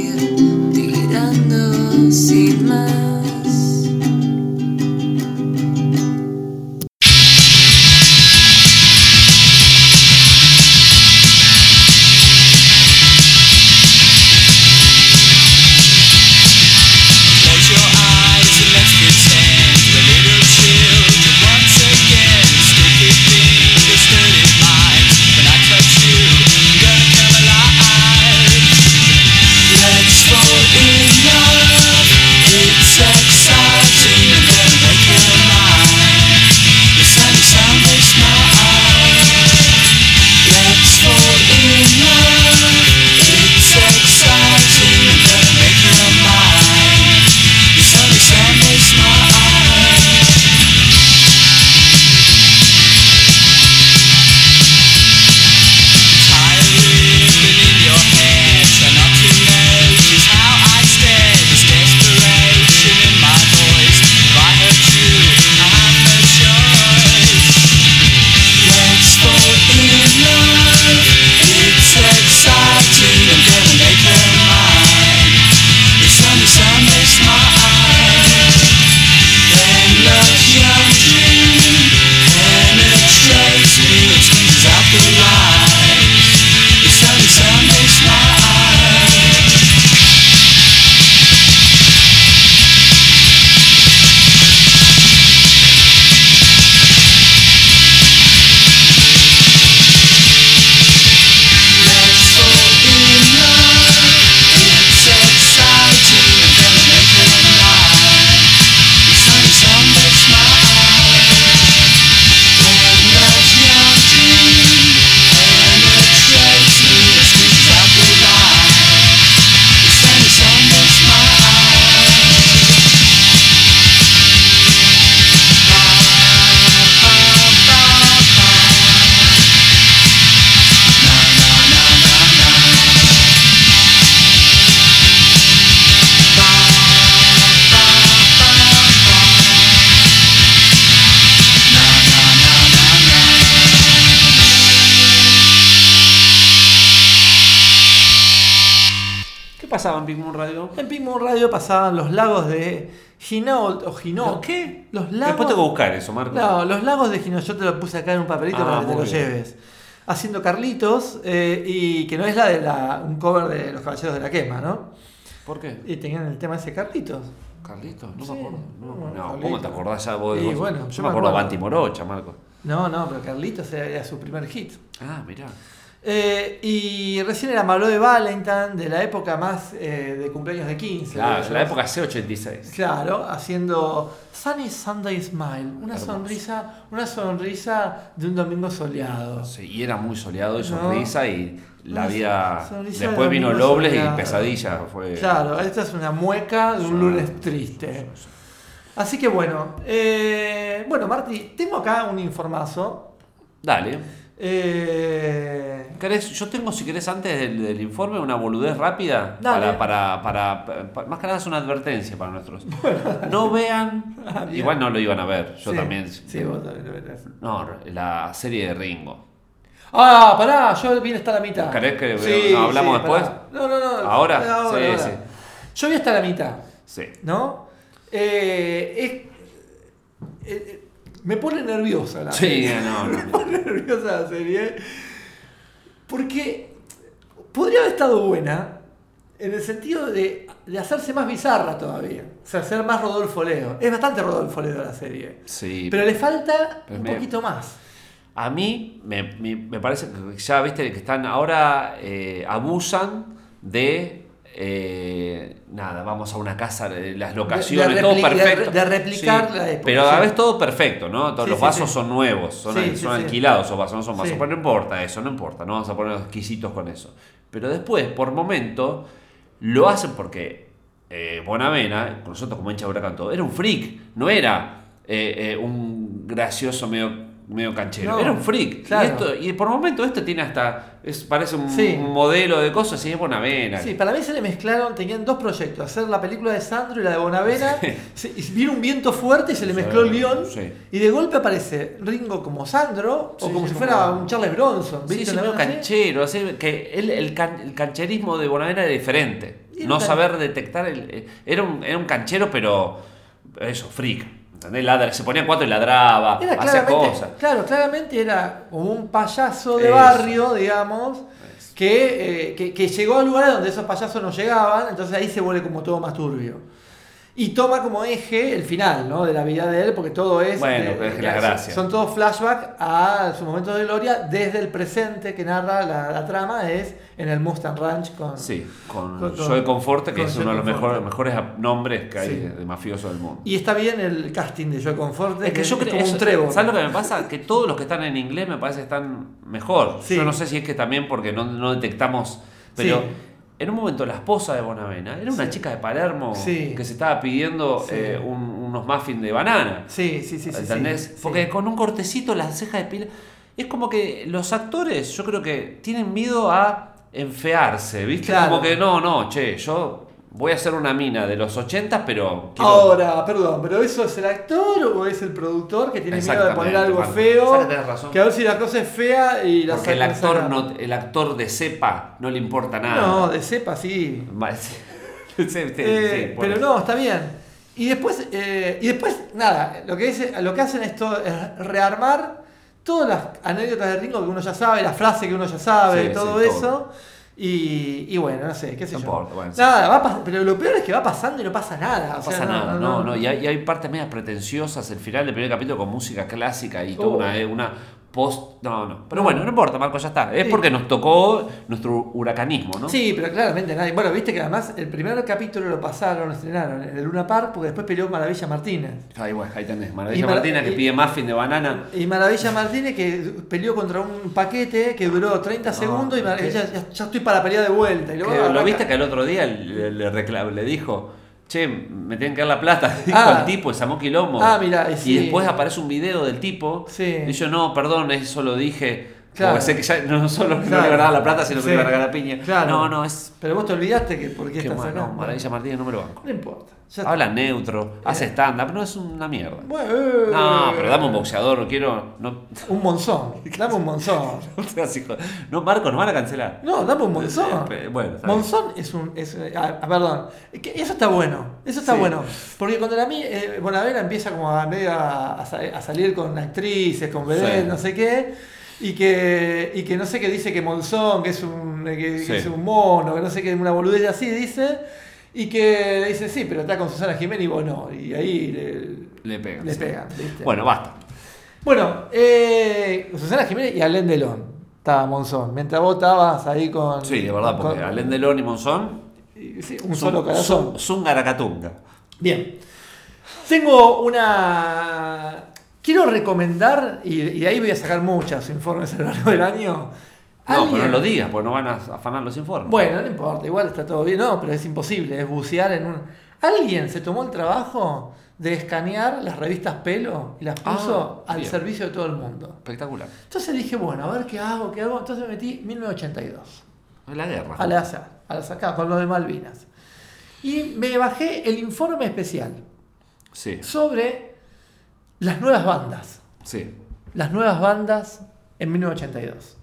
pasaban los lagos de Ginault o. ¿Los qué? Los lagos. Después tengo que buscar eso, Marco. No, los lagos de Ginault. Yo te lo puse acá en un papelito Ah, para que te lo bien. lleves. Haciendo Carlitos, eh, y que no es la de la, un cover de Los Caballeros de la Quema, ¿no? ¿Por qué? Y tenían el tema ese Carlitos. Carlitos, no Sí, me acuerdo. No, no, no. ¿cómo te acordás ya vos? Y vos- bueno, yo yo me acuerdo de. Banti Morocha, Marco. No, no, pero Carlitos era, era su primer hit. Ah, mirá. Eh, y recién era Malo de Valentine, de la época más eh, de cumpleaños de 15. Claro, de la época C86. Claro, haciendo Sunny Sunday Smile, una Hermoso. sonrisa, una sonrisa de un domingo soleado. Sí, y era muy soleado y No. sonrisa y la Una vida... Después de vino Lobles y. Pesadilla. Fue... Claro, esta es una mueca de un lunes triste. Así que bueno, eh, bueno Marti, tengo acá un informazo. Dale. Eh, ¿Querés? Yo tengo, si querés, antes del, del informe, una boludez rápida. Para, para, para, pa- Más que nada es una advertencia para nuestros. No vean. Ah, igual no lo iban a ver. Yo sí, también. Sí, vos también lo verás. No, la serie de Ringo. Ah, pará, yo vine hasta la mitad. ¿Querés que no, hablamos después? No, no, no. ¿Ahora? ahora, Sí, ahora. sí. Yo vi hasta la mitad, Sí. ¿no? Eh, es- eh, me pone nerviosa la Sí, serie. no, no. <laughs> Me pone nerviosa la serie. Porque podría haber estado buena en el sentido de, de hacerse más bizarra todavía. O sea, ser más Rodolfo Leo. Es bastante Rodolfo Leo la serie. Sí. Pero le falta Pero un me- poquito más. A mí me, me- me parece que ya viste que están ahora eh, abusan de eh, nada, vamos a una casa, de las locaciones, De- de todo de perfecto. de replicar la época, Pero a la vez todo perfecto, ¿no? Todos Sí, los vasos sí. son nuevos, son, son alquilados esos vasos, no son vasos. Pero no importa eso, no importa, no vamos a poner exquisitos con eso. Pero después, por momento, lo hacen porque eh, Bonavena, con nosotros como hincha de huracán todo, era un freak, no era eh, eh, un gracioso medio, medio canchero, No, era un freak. claro. Y, esto, y por momento esto tiene hasta, es, parece un, Sí. un modelo de cosas y es Bonavena. Sí, para mí se le mezclaron, tenían dos proyectos, hacer la película de Sandro y la de Bonavena. Se- y vino un viento fuerte y se le mezcló el guion. Sí. Y de golpe aparece Ringo como Sandro Sí, o como sí, si como- fuera un Charles Bronson. Sí, sí, medio canchero, así que él- el, can- el cancherismo de Bonavena era diferente. Era No can- saber detectar, el, eh, era, un, era un canchero, pero eso, freak. ¿Entendés? Ladra- se ponía cuatro y ladraba, Era hacía cosas. claro, claramente era como un payaso de Eso. barrio, digamos, que, eh, que, que llegó a lugares donde esos payasos no llegaban, entonces ahí se vuelve como todo más turbio. Y toma como eje el final, ¿no? De la vida de él, porque todo es. Bueno, eh, que es la son- gracia. Son todos flashbacks a sus momentos de gloria desde el presente que narra la, la trama, es en el Mustang Ranch con. Sí, con, Con- Joe Conforte, que con es Joe uno de los mejores, mejores nombres que hay Sí. de, de mafioso del mundo. Y está bien el casting de Joe Conforte, Es que yo creo eso- un Trevor. ¿Sabes lo que me pasa? Que todos los que están en inglés me parece que están mejor. Sí. Yo no sé si es que también porque no, no detectamos. Pero Sí. En un momento la esposa de Bonavena era una Sí. chica de Palermo Sí. que se estaba pidiendo Sí. eh, un- unos muffins de banana. Sí, sí, sí, sí. ¿Entendés? Porque con un cortecito, las cejas de pila. Es como que los actores, yo creo que tienen miedo a enfearse, ¿viste? Claro. Como que no, no, che, yo voy a hacer una mina de los 80, pero. quiero- Ahora, perdón, ¿pero eso es el actor o es el productor que tiene miedo de poner algo feo? ¿Sabes que tenés razón? Que a ver si la cosa es fea y la Porque el actor, no, el actor de cepa no le importa nada. No, de cepa sí. <laughs> Sí, sí, sí, Eh, sí, pero eso. no, está bien. Y después, eh, y después nada, lo que, es, lo que hacen es, todo- es rearmar todas las anécdotas de Ringo que uno ya sabe, la frase que uno ya sabe, Sí, todo sí, eso. todo. Y, y bueno, no sé, qué sé No yo. importa, bueno, nada, va pero lo peor es que va pasando y no pasa nada. No o sea, pasa nada, no, no, y hay, y hay partes medias pretenciosas, el final del primer capítulo con música clásica y toda Oh. una, eh, una post... No, no. Pero No. bueno, no importa, Marco, ya está. Es Sí. porque nos tocó nuestro huracanismo, ¿no? Sí, pero claramente nadie. Bueno, viste que además el primer capítulo lo pasaron, lo estrenaron en el Luna Park, porque después peleó Maravilla Martínez. Ahí, bueno, ahí tenés. Maravilla Y Mar- Martina que y- pide muffin de banana. Y Maravilla Martínez que peleó contra un paquete que duró 30 segundos y Mar- ¿qué? ya, ya- estoy para pelear de vuelta. Y luego Que, ¿Lo viste que el otro día le, le le dijo, che, me tienen que dar la plata? <laughs> Dijo Ah. el tipo, llamó Quilombo. Ah, mirá, y y sí. después aparece un video del tipo. Sí. Y yo, no, perdón, eso lo dije. Claro. Porque sé que ya no solo que no Claro. le a la plata, sino que Sí. le iban a regalar piña. Claro. No, no, es. Pero vos te olvidaste que por qué, Qué estás bueno, acá. Maravilla Martínez no me lo banco. No importa. Habla neutro, hace stand-up, no es una mierda. Bueno, eh, No, pero dame un boxeador, no quiero. No, Un monzón. Dame un monzón. <laughs> no No, Marco, nos van a cancelar. No, dame un monzón. Eh, bueno, está bien. Monzón es un. Es, ah, ah, perdón. Que Eso está bueno. Eso está Sí. bueno. Porque cuando la mí, eh, Bonavera empieza como a medio a, a sa- a salir con actrices, con Sí. no sé qué. Y que, y que no sé qué dice que Monzón, que es un, que, es un mono, que no sé qué, una boludez así dice. Y que le dice, sí, pero está con Susana Jiménez y vos no. Y ahí le, Le pegan. le sí. pegan. ¿viste? Bueno, basta. Bueno, eh, Susana Jiménez y Alén Delón estaba Monzón. Mientras vos estabas ahí con. Sí, de verdad, porque con- Alén Delón y Monzón. sí, un solo corazón. Zungaracatunga. Bien. Tengo una. Quiero recomendar, y, y de ahí voy a sacar muchos informes a lo largo del año. No, pero no lo digas, porque no van a afanar los informes. Bueno, no importa, igual está todo bien. No, pero es imposible, es bucear en un. Alguien se tomó el trabajo de escanear las revistas pelo y las puso Ah, al bien. servicio de todo el mundo. Espectacular. Entonces dije, bueno, a ver qué hago, qué hago. Entonces me metí 1982. La guerra. Al azar, al azar, con lo de Malvinas. Y me bajé el informe especial Sí, sobre las nuevas bandas. sí. Las nuevas bandas en 1982.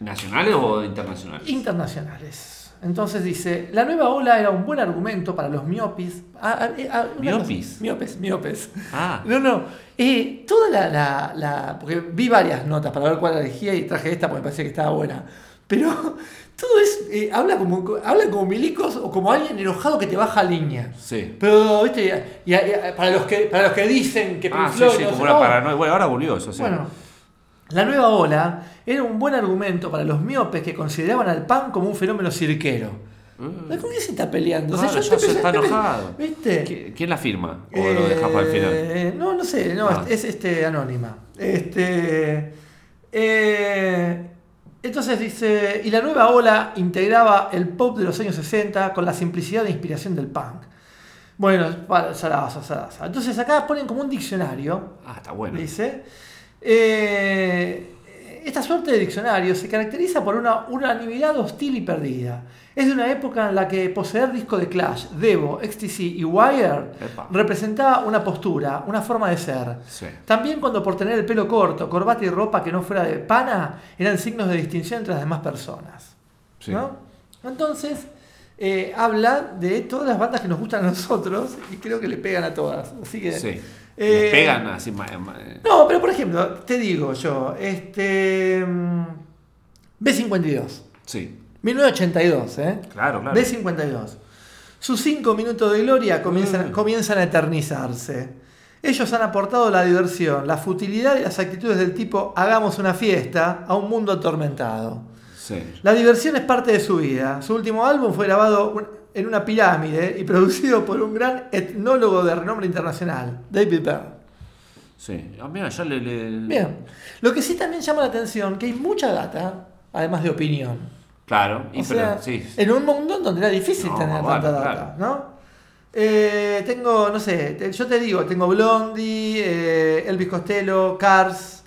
¿Nacionales o internacionales? Internacionales. Entonces dice, la nueva ola era un buen argumento para los miopis. Ah, ah, eh, ah, ¿Miopis? cosa- Miopes, miopes. Ah, No, no. Eh, toda la, la- la- Porque vi varias notas para ver cuál elegía y traje esta porque me parecía que estaba buena. Pero todo es. eh, habla, como, habla como milicos o como alguien enojado que te baja línea. sí. Pero, viste, y, y- y- para, los que, para los que dicen que Ah, Pink sí, sí, no como una no. paranoia. Bueno, ahora volvió eso, sí. Bueno, la nueva ola era un buen argumento para los miopes que consideraban al pan como un fenómeno cirquero. Mm. ¿Con qué se está peleando? O sea, Claro, yo se está enojado. ¿Viste? ¿Qui- ¿Quién la firma? ¿O lo dejas para el final? Eh, No, no sé, no, Ah. es, es, este anónima. Este. eh, entonces dice. Y la nueva ola integraba el pop de los años 60 con la simplicidad de inspiración del punk. Bueno, zaraza, zaraza. Entonces acá ponen como un diccionario Ah, está bueno. Dice. eh, esta suerte de diccionario se caracteriza por una unanimidad hostil y perdida. Es de una época en la que poseer disco de Clash, Devo, XTC y Wire Epa. representaba una postura, una forma de ser. Sí. También cuando por tener el pelo corto, corbata y ropa que no fuera de pana eran signos de distinción entre las demás personas. Sí. ¿no? Entonces, eh, habla de todas las bandas que nos gustan a nosotros y creo que le pegan a todas. Así que, Sí. eh, Le pegan así. ma- no, pero por ejemplo, te digo yo, este. mm, B52, Sí, 1982, ¿eh? claro, claro. B52. Sus cinco minutos de gloria comienzan, Mm. comienzan a eternizarse. Ellos han aportado la diversión, la futilidad y las actitudes del tipo hagamos una fiesta a un mundo atormentado. Sí. La diversión es parte de su vida. Su último álbum fue grabado en una pirámide y producido por un gran etnólogo de renombre internacional, David Byrne. Sí. Ah, mira, ya le. le- Bien. Lo que sí también llama la atención, que hay mucha data, además de opinión. Claro, y pero, sea, sí. en un mundo donde era difícil No, tener tanta data, claro. ¿no? Eh, tengo, no sé, yo te digo, tengo Blondie, eh, Elvis Costello, Cars.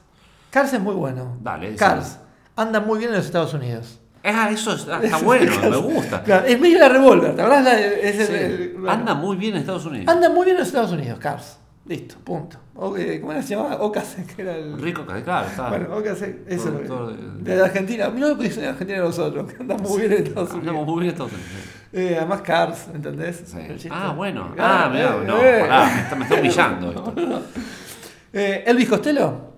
Cars es muy bueno. Dale, Cars. Anda muy bien en los Estados Unidos. Ah, eso es- ah, está <laughs> bueno, me gusta. Claro, es medio la revolver, ¿te el- Sí. Anda muy bien en Estados Unidos. Anda muy bien en los Estados Unidos, Cars. Listo, punto. O- eh, ¿Cómo era se llamaba? Ocase, <laughs> que era el. Rico, claro, está. Bueno, Ocase, eso es Productor de- De Argentina. Mirá lo que dicen de Argentina nosotros, que anda muy bien en Estados Unidos. Andamos muy bien en Estados Unidos. Eh, además Cars, ¿entendés? Sí. Ah, bueno. Ah, Ah, mira, eh, no, eh. pará, me está, me está humillando <laughs> esto. Eh, Elvis Costello.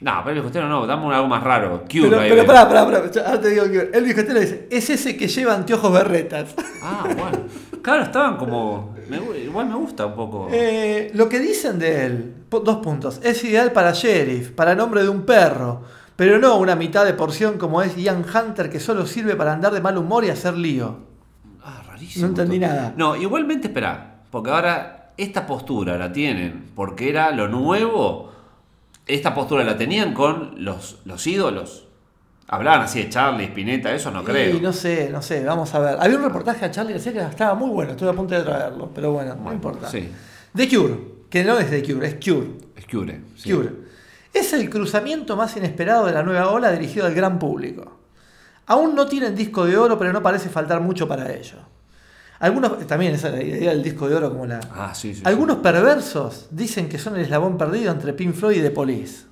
No, pero el Costello no, dame algo más raro. Cute, Pero, ahí pero pará, pará, pará. Ahora te digo que Elvis Costello dice: es ese que lleva anteojos berretas. Ah, bueno. Claro, estaban como. Me igual me gusta un poco. Eh, lo que dicen de él, dos puntos. Es ideal para sheriff, para nombre de un perro, pero no una mitad de porción como es Ian Hunter que solo sirve para andar de mal humor y hacer lío. Ah, rarísimo. No entendí todo. nada. No, igualmente espera, porque ahora esta postura la tienen porque era lo nuevo. Esta postura la tenían con los, los ídolos. Hablaban así de Charlie, Spinetta, eso no creo. Y no sé, no sé, vamos a ver. Había un reportaje a Charlie García que estaba muy bueno, estuve a punto de traerlo, pero bueno, no Bueno, importa. sí. The Cure, que no es The Cure, es Cure. Es Cure. sí. Cure. Es el cruzamiento más inesperado de la nueva ola dirigido al gran público. Aún no tienen disco de oro, pero no parece faltar mucho para ello. Algunos, también esa es la idea del disco de oro como la... Ah, sí, sí. Algunos perversos dicen que son el eslabón perdido entre Pink Floyd y The Police.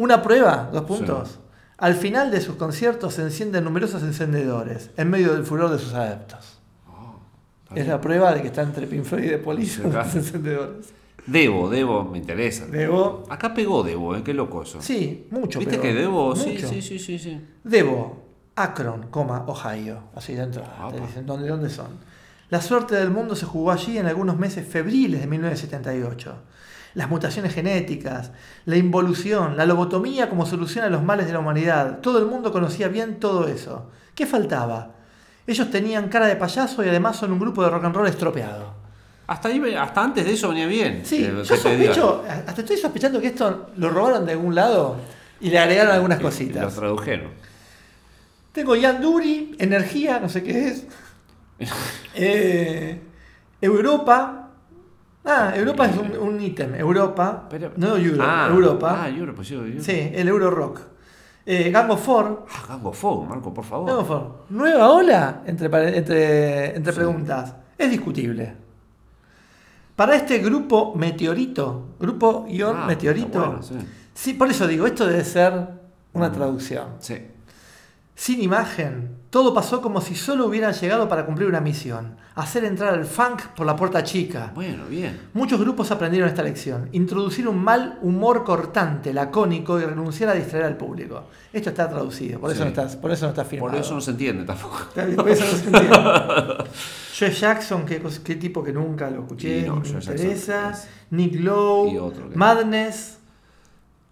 Sí. Una prueba, dos puntos. Al final de sus conciertos se encienden numerosos encendedores en medio del furor de sus adeptos. es la prueba de que está entre Pink Floyd y The Police Sí, los encendedores. Debo, Debo, me interesa. Debo, Acá pegó Debo, ¿eh? Qué loco eso. sí, mucho. ¿Viste que Debo? Sí, sí, sí, sí, sí. Debo, Akron, coma, Ohio, así dentro, Ah, te dicen dónde, dónde son. La suerte del mundo se jugó allí en algunos meses febriles de 1978. Las mutaciones genéticas, la involución, la lobotomía como solución a los males de la humanidad. Todo el mundo conocía bien todo eso. ¿Qué faltaba? Ellos tenían cara de payaso y además son un grupo de rock and roll estropeado. Hasta, ahí, hasta antes de eso venía bien. Sí, que- yo sospecho, hasta estoy sospechando que esto lo robaron de algún lado y le agregaron algunas Y- y Lo cositas. tradujeron. Tengo Yanduri, energía, no sé qué es. <laughs> Eh, Europa. Ah, Europa es un, un ítem. Europa. Pero- no Euro, Ah, Europa. Ah, Europe, pues yo- sí, el Euro Rock. Eh, Gang of Four. Ah, Gango Fog, Marco, por favor. Gang of Four. Nueva ola, entre, entre, entre Sí. preguntas. Es discutible. Para este grupo Meteorito, grupo guion Ah, Meteorito. bueno, sí. sí, por eso digo, esto debe ser una Mm. traducción. Sí. Sin imagen, todo pasó como si solo hubieran llegado para cumplir una misión, hacer entrar el funk por la puerta chica. Bueno, bien. Muchos grupos aprendieron esta lección, introducir un mal humor cortante, lacónico y renunciar a distraer al público. Esto está traducido, por eso, Sí. no, está, por eso no está firmado. Por eso no se entiende tampoco. <laughs> Por eso no se entiende. <laughs> Joe Jackson, qué, tipo que nunca lo escuché, no, ni me Jackson interesa. es- Nick Lowe, Madness.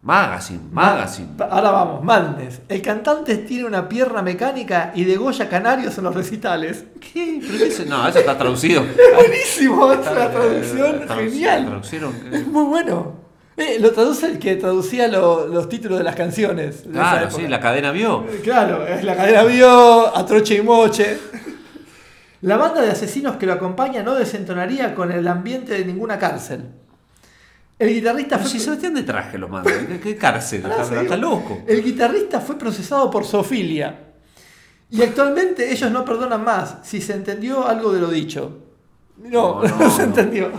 Magazine, Magazine. Ma- Ahora vamos, Madness. El cantante tiene una pierna mecánica y degolla canarios en los recitales. ¿Qué? ¿Pero qué es? No, eso está traducido. <laughs> Buenísimo, es una traducción Traduc- genial. Traducieron. Es muy bueno. Eh, lo traduce el que traducía lo- los títulos de las canciones. de Claro, sí, la cadena vio. Eh, Claro, es la cadena vio a troche y moche. La banda de asesinos que lo acompaña no desentonaría con el ambiente de ninguna cárcel. El guitarrista Pero fue. si Sebastián de traje lo manda. ¿Qué, qué cárcel? Está, está loco. El guitarrista fue procesado por zoofilia. Y actualmente ellos no perdonan más si se entendió algo de lo dicho. No, No, <laughs> no, no, se entendió.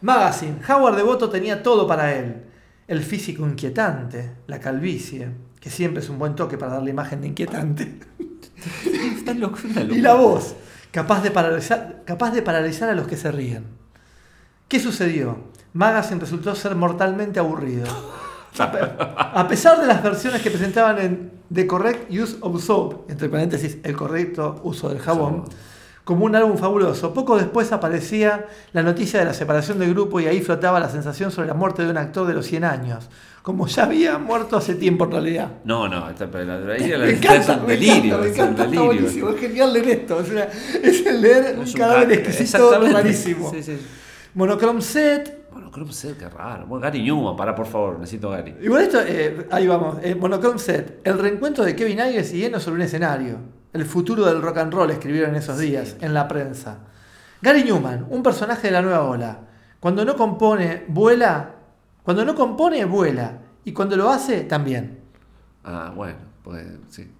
Magazine. Howard Devoto tenía todo para él. El físico inquietante, la calvicie, que siempre es un buen toque para darle imagen de inquietante. <laughs> Está loco. está loco. Y la voz, capaz de, paralizar, capaz de paralizar a los que se ríen. ¿Qué sucedió? Magazine resultó ser mortalmente aburrido. <laughs> A pe- A pesar de las versiones que presentaban en The Correct Use of Soap, entre paréntesis, el correcto uso del jabón, como un álbum fabuloso, poco después aparecía la noticia de la separación del grupo y ahí flotaba la sensación sobre la muerte de un actor de los 100 años, como ya había muerto hace tiempo en realidad. No, no, está, pero la, la- <laughs> Me encanta, en me delirio. me encanta, está delirio. buenísimo, es genial leer esto, es el leer un Es un cadáver ca- exquisito rarísimo. Sí, sí. Monochrome Set, Que sé, qué raro. Bueno, Gary Newman, para por favor, necesito Gary. Igual esto, eh, ahí vamos, eh, Monochrome Set, el reencuentro de Kevin Ayers y Eno sobre un escenario. El futuro del rock and roll escribieron en esos días, en la prensa. Gary Newman, un personaje de la nueva ola. Cuando no compone, vuela. Cuando no compone, vuela. Y cuando lo hace, también. Ah, bueno, pues sí.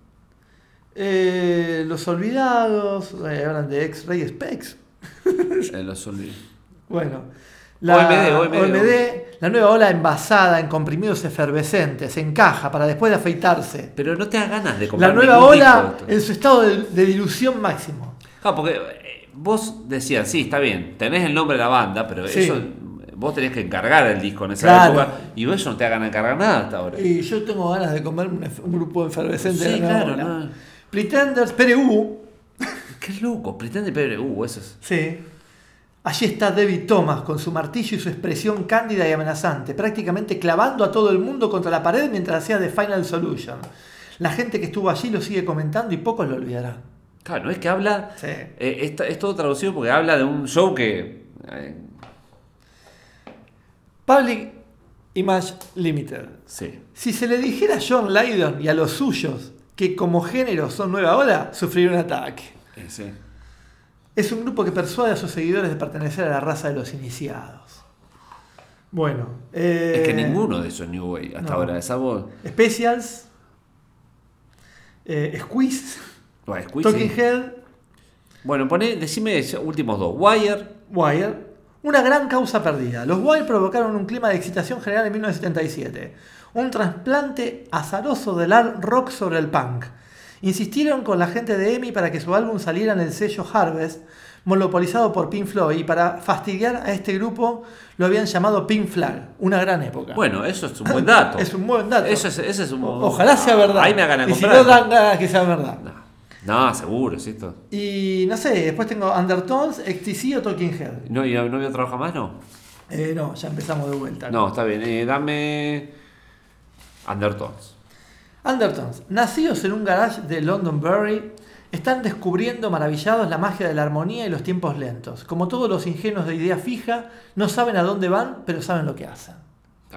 Eh, los olvidados, eh, hablan de X-Ray Specs. Eh, los olvidé. <laughs> Bueno. OMD, OMD. OMD, la nueva ola envasada en comprimidos efervescentes, en caja, para después de afeitarse. Pero no te das ganas de comprar La nueva ola en su estado de, de dilución máximo. Claro, porque eh, vos decías, sí, está bien, tenés el nombre de la banda, pero Sí. eso vos tenés que encargar el disco en esa Claro. época y eso no te de encargar nada hasta ahora. Y yo tengo ganas de comer un, grupo efervescente Sí, de la claro, no. Pretenders, PRU, Qué loco, pretende PRU, eso es. sí. Allí está David Thomas con su martillo y su expresión cándida y amenazante, prácticamente clavando a todo el mundo contra la pared mientras hacía The Final Solution. La gente que estuvo allí lo sigue comentando y pocos lo olvidarán. Claro, no es que habla. Sí. eh, es todo traducido porque habla de un show que. eh, Public Image Limited. sí. Si se le dijera a John Lydon y a los suyos que como género son nueva ola, sufriría un ataque. eh, sí. Es un grupo que persuade a sus seguidores de pertenecer a la raza de los iniciados. Bueno. eh, Es que ninguno de esos New Wave hasta no. ahora, salvo. Specials. eh, Squeeze. Bueno, Squeeze, Talking sí. Head. Bueno, poné, decime esos últimos dos. Wire. Wire. Una gran causa perdida. Los Wire provocaron un clima de excitación general en 1977. Un trasplante azaroso del art rock sobre el punk. Insistieron con la gente de EMI para que su álbum saliera en el sello Harvest, monopolizado por Pink Floyd, y para fastidiar a este grupo lo habían llamado Pink Flag. Una gran época. Bueno, eso es un <laughs> buen dato. es un buen dato. Eso es, ese es un Ojalá sea verdad. Ahí me hagan a y si comprar. no dan ganas que sea verdad. No, no, seguro, sí. Esto. Y no sé, después tengo Undertones, XTC o Talking Head. ¿No, y no voy a trabajar más? No. Eh, no, ya empezamos de vuelta. No, está bien. Eh, dame. Undertones. Undertones, nacidos en un garage de Londonderry, están descubriendo maravillados la magia de la armonía y los tiempos lentos. Como todos los ingenuos de idea fija, no saben a dónde van, pero saben lo que hacen.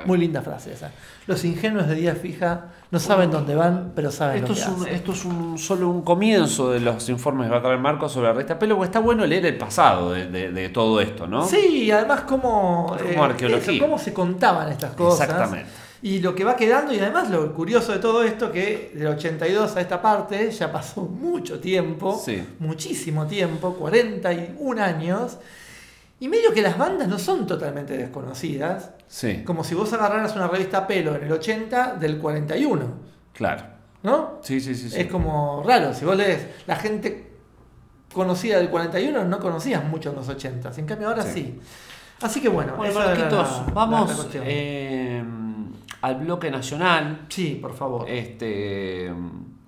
Muy linda frase esa. Los ingenuos de idea fija no saben dónde van, pero saben Esto lo que es, un, hacen. esto es un, solo un comienzo de los informes que va a traer Marco sobre la resta Pelo, porque está bueno leer el pasado de, de- de todo esto, ¿no? Sí, y además cómo, como arqueología. eso, cómo se contaban estas cosas. Exactamente. Y lo que va quedando, y además lo curioso de todo esto, que del 82 a esta parte ya pasó <laughs> mucho tiempo, Sí. muchísimo tiempo, 41 años, y medio que las bandas no son totalmente desconocidas, Sí, como si vos agarraras una revista Pelo en el 80 del 41, claro. ¿no? Sí, sí, sí. sí. Es como raro, si vos lees la gente conocida del 41 no conocías mucho en los 80, en cambio ahora Sí. sí. Así que bueno, Bueno, Marquitos, la- la- vamos la eh, al bloque nacional. Sí, por favor. Este,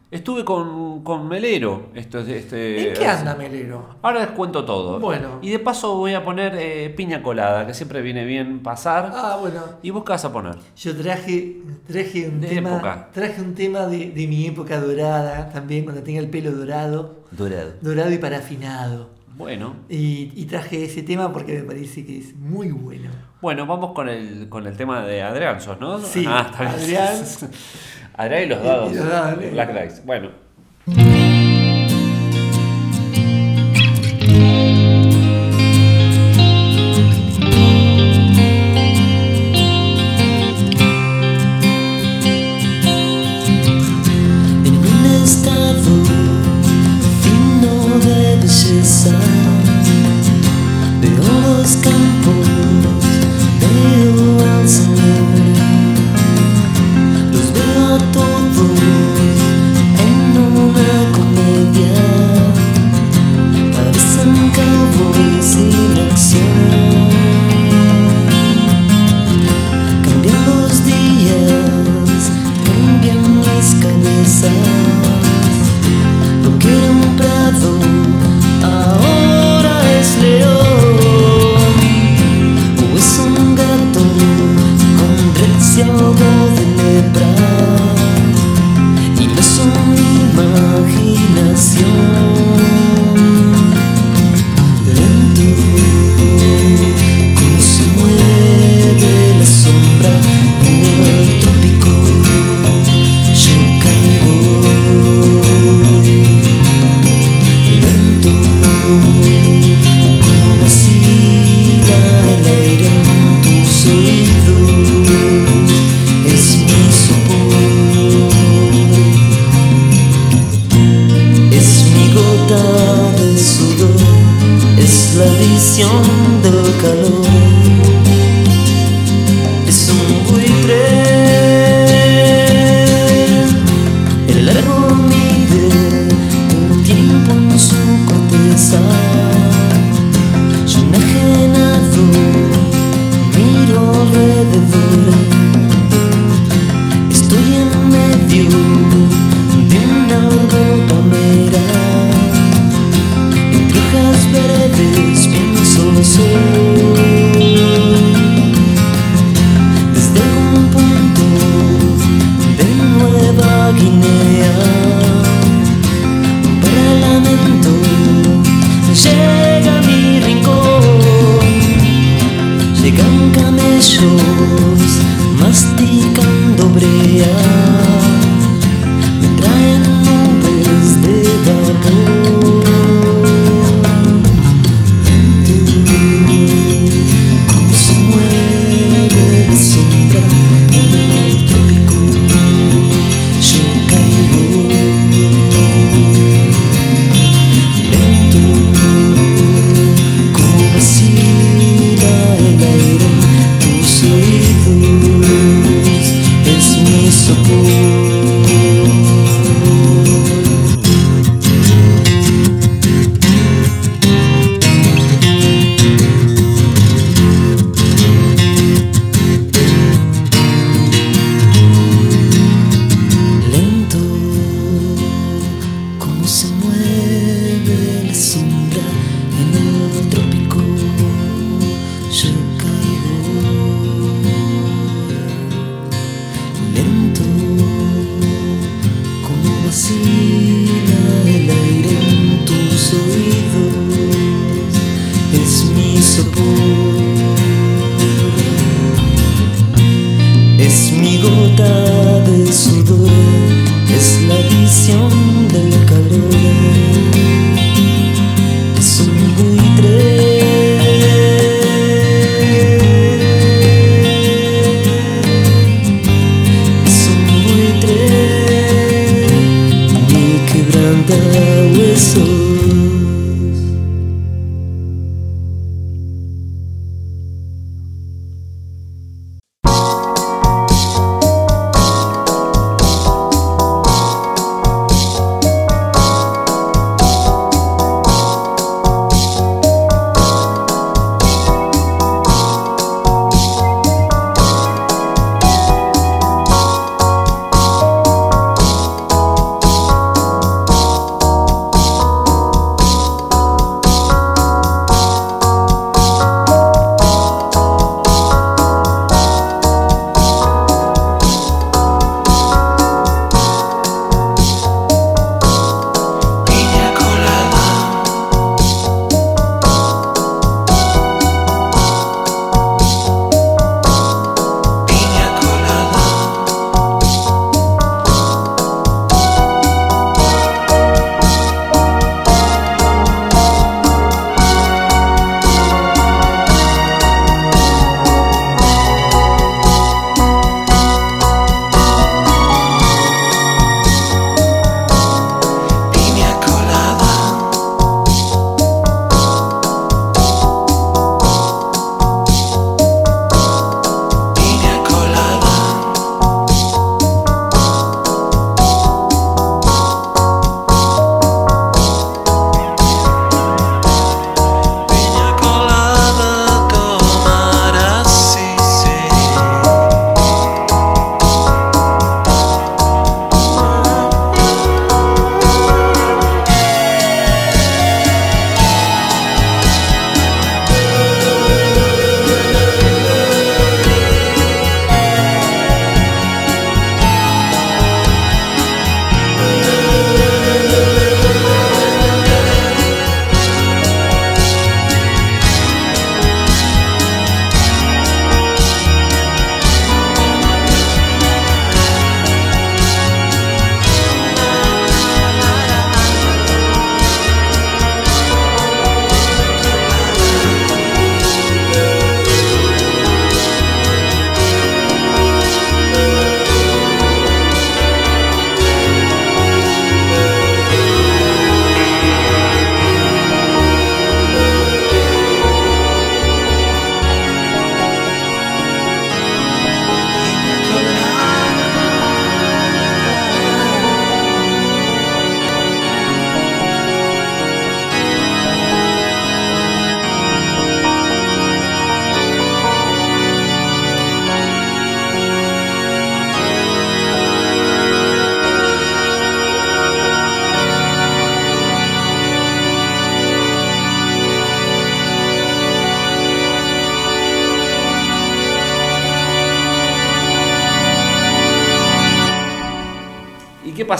estuve con, con Melero. Esto, es- este, ¿En qué anda Melero? Ahora les cuento todo. Bueno. Y de paso voy a poner eh, piña colada, que siempre viene bien pasar. Ah, bueno. ¿Y vos qué vas a poner? Yo traje, traje un De tema, época. traje un tema de, de mi época dorada, también cuando tenía el pelo dorado, Dorado. dorado y parafinado. Bueno. Y, y traje ese tema porque me parece que es muy bueno. Bueno, vamos con el, con el tema de Adrián, sos, ¿no? Sí, Ah. Adrián. <laughs> Adrián y los dados. Y los dados, ¿eh? Black Dice. Bueno.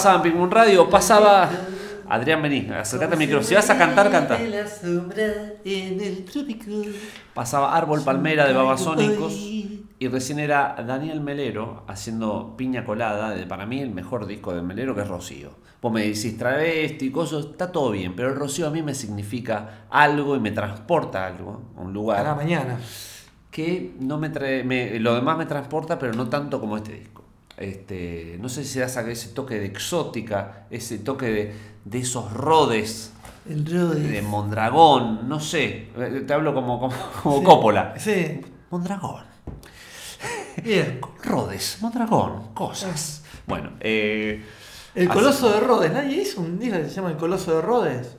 Pasaba en Pingún Radio? Pasaba. Adrián, vení, acercate al micrófono. Si vas a cantar, canta. Pasaba Árbol Palmera de Babasónicos. Y recién era Daniel Melero haciendo Piña Colada, de para mí el mejor disco de Melero, que es Rocío. Vos me decís travesti, cosas, está todo bien, pero el Rocío a mí me significa algo y me transporta a algo, a un lugar. A la mañana. que no me trae, me- lo demás me transporta, pero no tanto como este disco. Este, no sé si da esa- ese toque de exótica, ese toque de, de esos rodes El Rhodes. de Mondragón, no sé, te hablo como, como, como Sí. Coppola. Sí. Mondragón, Bien. Rodes, Mondragón, cosas. Bueno, eh, El así- Coloso de Rhodes. ¿Nadie hizo un disco que se llama El Coloso de Rhodes?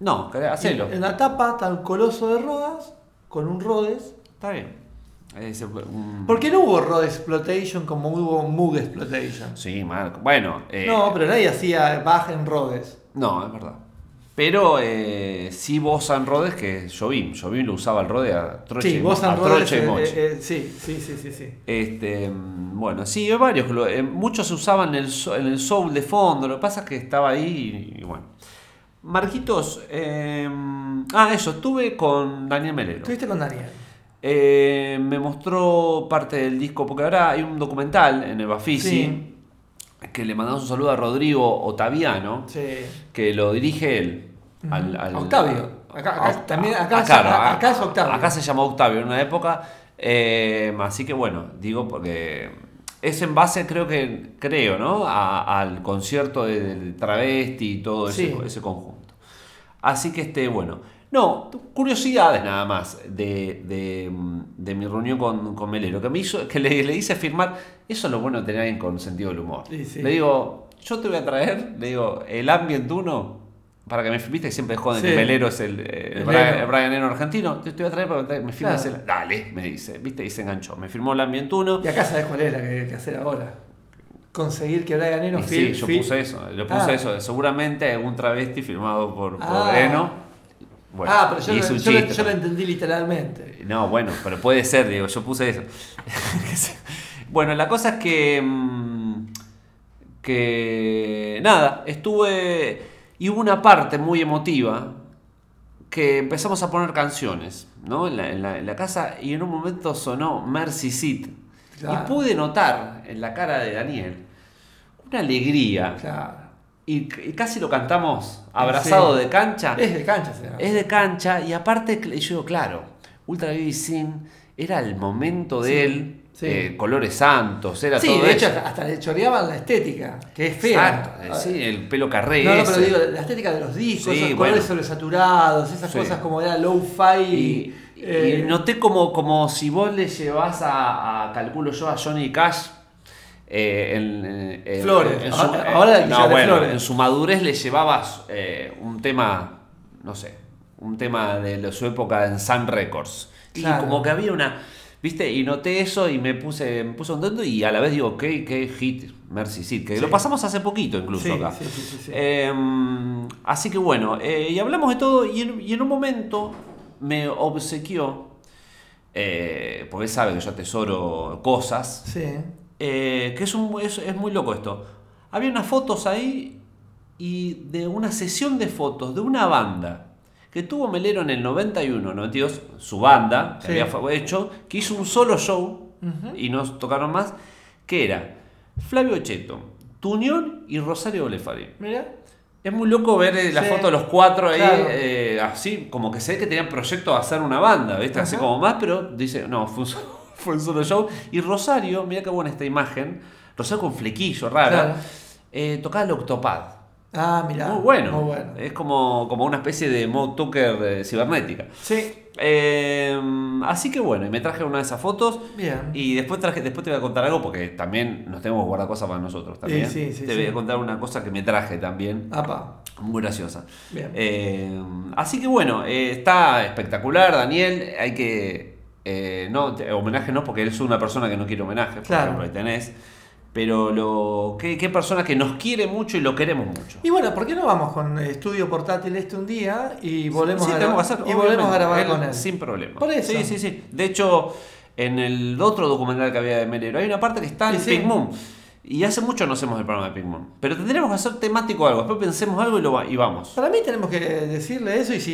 No, hacelo. En la tapa está el Coloso de Rodas con un Rhodes. Está bien. Es, un- ¿Por qué no hubo Rhodes Exploitation como hubo Moog Exploitation? Sí, Marco. Bueno, eh, No, pero nadie hacía baja en Rhodes. No, es verdad. Pero eh, sí vos San Rodes, que Jovim, Jovim lo usaba el Rode a troche, Sí, en Rhodes. eh, eh, sí, sí, sí, sí, sí. Este, bueno, sí, hay varios. muchos se usaban en el, en el soul de fondo, lo que pasa es que estaba ahí y, y bueno. Marquitos, eh, ah, eso, estuve con Daniel Melero. Estuviste con Daniel. Eh, me mostró parte del disco, porque ahora hay un documental en Eva Fisi, Sí. que le mandamos un saludo a Rodrigo Otaviano, Sí. que lo dirige él. Al, al- Octavio. Acá- acá- a- también acá se- acá es Octavio. Acá se llamó Octavio en una época. eh, así que bueno, digo porque es en base, creo que, creo, ¿no? A- al concierto de, del travesti y todo ese, Sí. ese conjunto. Así que este, bueno. No, curiosidades nada más de, de- de mi reunión con, con Melero, que me hizo, que le, le hice firmar, eso es lo bueno de tener alguien con sentido del humor. Sí, sí. Le digo, yo te voy a traer, le digo, el Ambient 1, para que me viste que siempre joden Sí. que Melero es el, eh, el Brian, Eno. el Brian Eno argentino, te te voy a traer para que me firmes Claro. el. Dale, me dice, viste, y se enganchó. Me firmó el Ambient 1. Y acá sabes cuál es la que hay que hacer ahora. Conseguir que Brian Eno sí, yo puse eso, yo puse Ah. eso, seguramente algún travesti firmado por, por Ah. Eno. Bueno, ah, pero yo, lo- yo, lo- yo lo entendí literalmente. No, bueno, pero puede ser, digo, yo puse eso. <laughs> bueno, la cosa es que. mm, que. Nada, estuve. Y hubo una parte muy emotiva que empezamos a poner canciones, ¿no? En la, en la- en la casa y en un momento sonó Mercy Seat. Claro. Y pude notar en la cara de Daniel una alegría. Claro. Y, y casi lo cantamos abrazado Sí. de cancha. Es de cancha, se llama. Es de cancha y aparte, yo digo, claro, Ultra Baby Sin era el momento de él, sí. eh, colores santos, era Sí, todo de hecho, eso. hasta, le choreaban la estética, que es fea. Exacto, eh, sí, el pelo carré. No, no, pero digo, la estética de los discos, Sí, esos bueno. colores sobresaturados, esas cosas como era low-fi. y, eh, y noté como, como si vos le llevas a, a, calculo yo, a Johnny Cash. Eh, en, en- en- Flores. en su- Ahora- eh, ahora no, bueno, flores. en su madurez le llevabas eh, un tema, no sé, un tema de su época en Sun Records. Y como que había una, viste, y noté eso y me puse, me puse contento y a la vez digo, qué, qué hit, Mercy Seat, que Sí. lo pasamos hace poquito incluso Sí, acá. sí, sí, sí, sí. Eh, así que bueno, eh, y hablamos de todo y en, y en un momento me obsequió, eh, porque sabe que yo atesoro cosas, Sí. Eh, que es, un, es, es muy loco esto. Había unas fotos ahí y de una sesión de fotos de una banda que tuvo Melero en el 91, 92, su banda, que Sí. había hecho, que hizo un solo show y nos tocaron más, que era Flavio Cheto, Tuñón y Rosario Olefari. Mira. Es muy loco ver eh, la Sí, foto de los cuatro ahí, claro. eh, así, como que se ve que tenían proyecto de hacer una banda, ¿viste? Así como más, pero dice, no, fue un, solo, fue un solo show. Y Rosario, mira qué buena esta imagen, Rosario con flequillo, rara, Claro. eh, tocaba el Octopad. Ah, mira. muy bueno. Muy bueno. Es como, como una especie de Mo Tucker eh, cibernética. Sí. Eh, así que bueno, y me traje una de esas fotos. Bien. Y después traje, después te voy a contar algo porque también nos tenemos que guardar cosas para nosotros también. Sí, sí, sí, te voy a contar una cosa que me traje también. Apa. Muy graciosa. Bien. Eh, así que bueno, eh, está espectacular, Daniel. Hay que. Eh, no, te- homenaje no, porque él es una persona que no quiere homenaje, por Claro. ejemplo, ahí tenés. Pero lo. Qué, qué persona que nos quiere mucho y lo queremos mucho. Y bueno, ¿por qué no vamos con estudio portátil este un día y volvemos, Sí, a, tenemos gra- que hacer, y volvemos a grabar él con él? Sin problema. Por eso. Sí, sí, sí. De hecho, en el otro documental que había de Melero, hay una parte que está en sí. Pink Moon. Y hace mucho no hacemos el programa de Pink Moon. Pero tendremos que hacer temático algo. Después pensemos algo y, lo va- y vamos. Para mí tenemos que decirle eso y si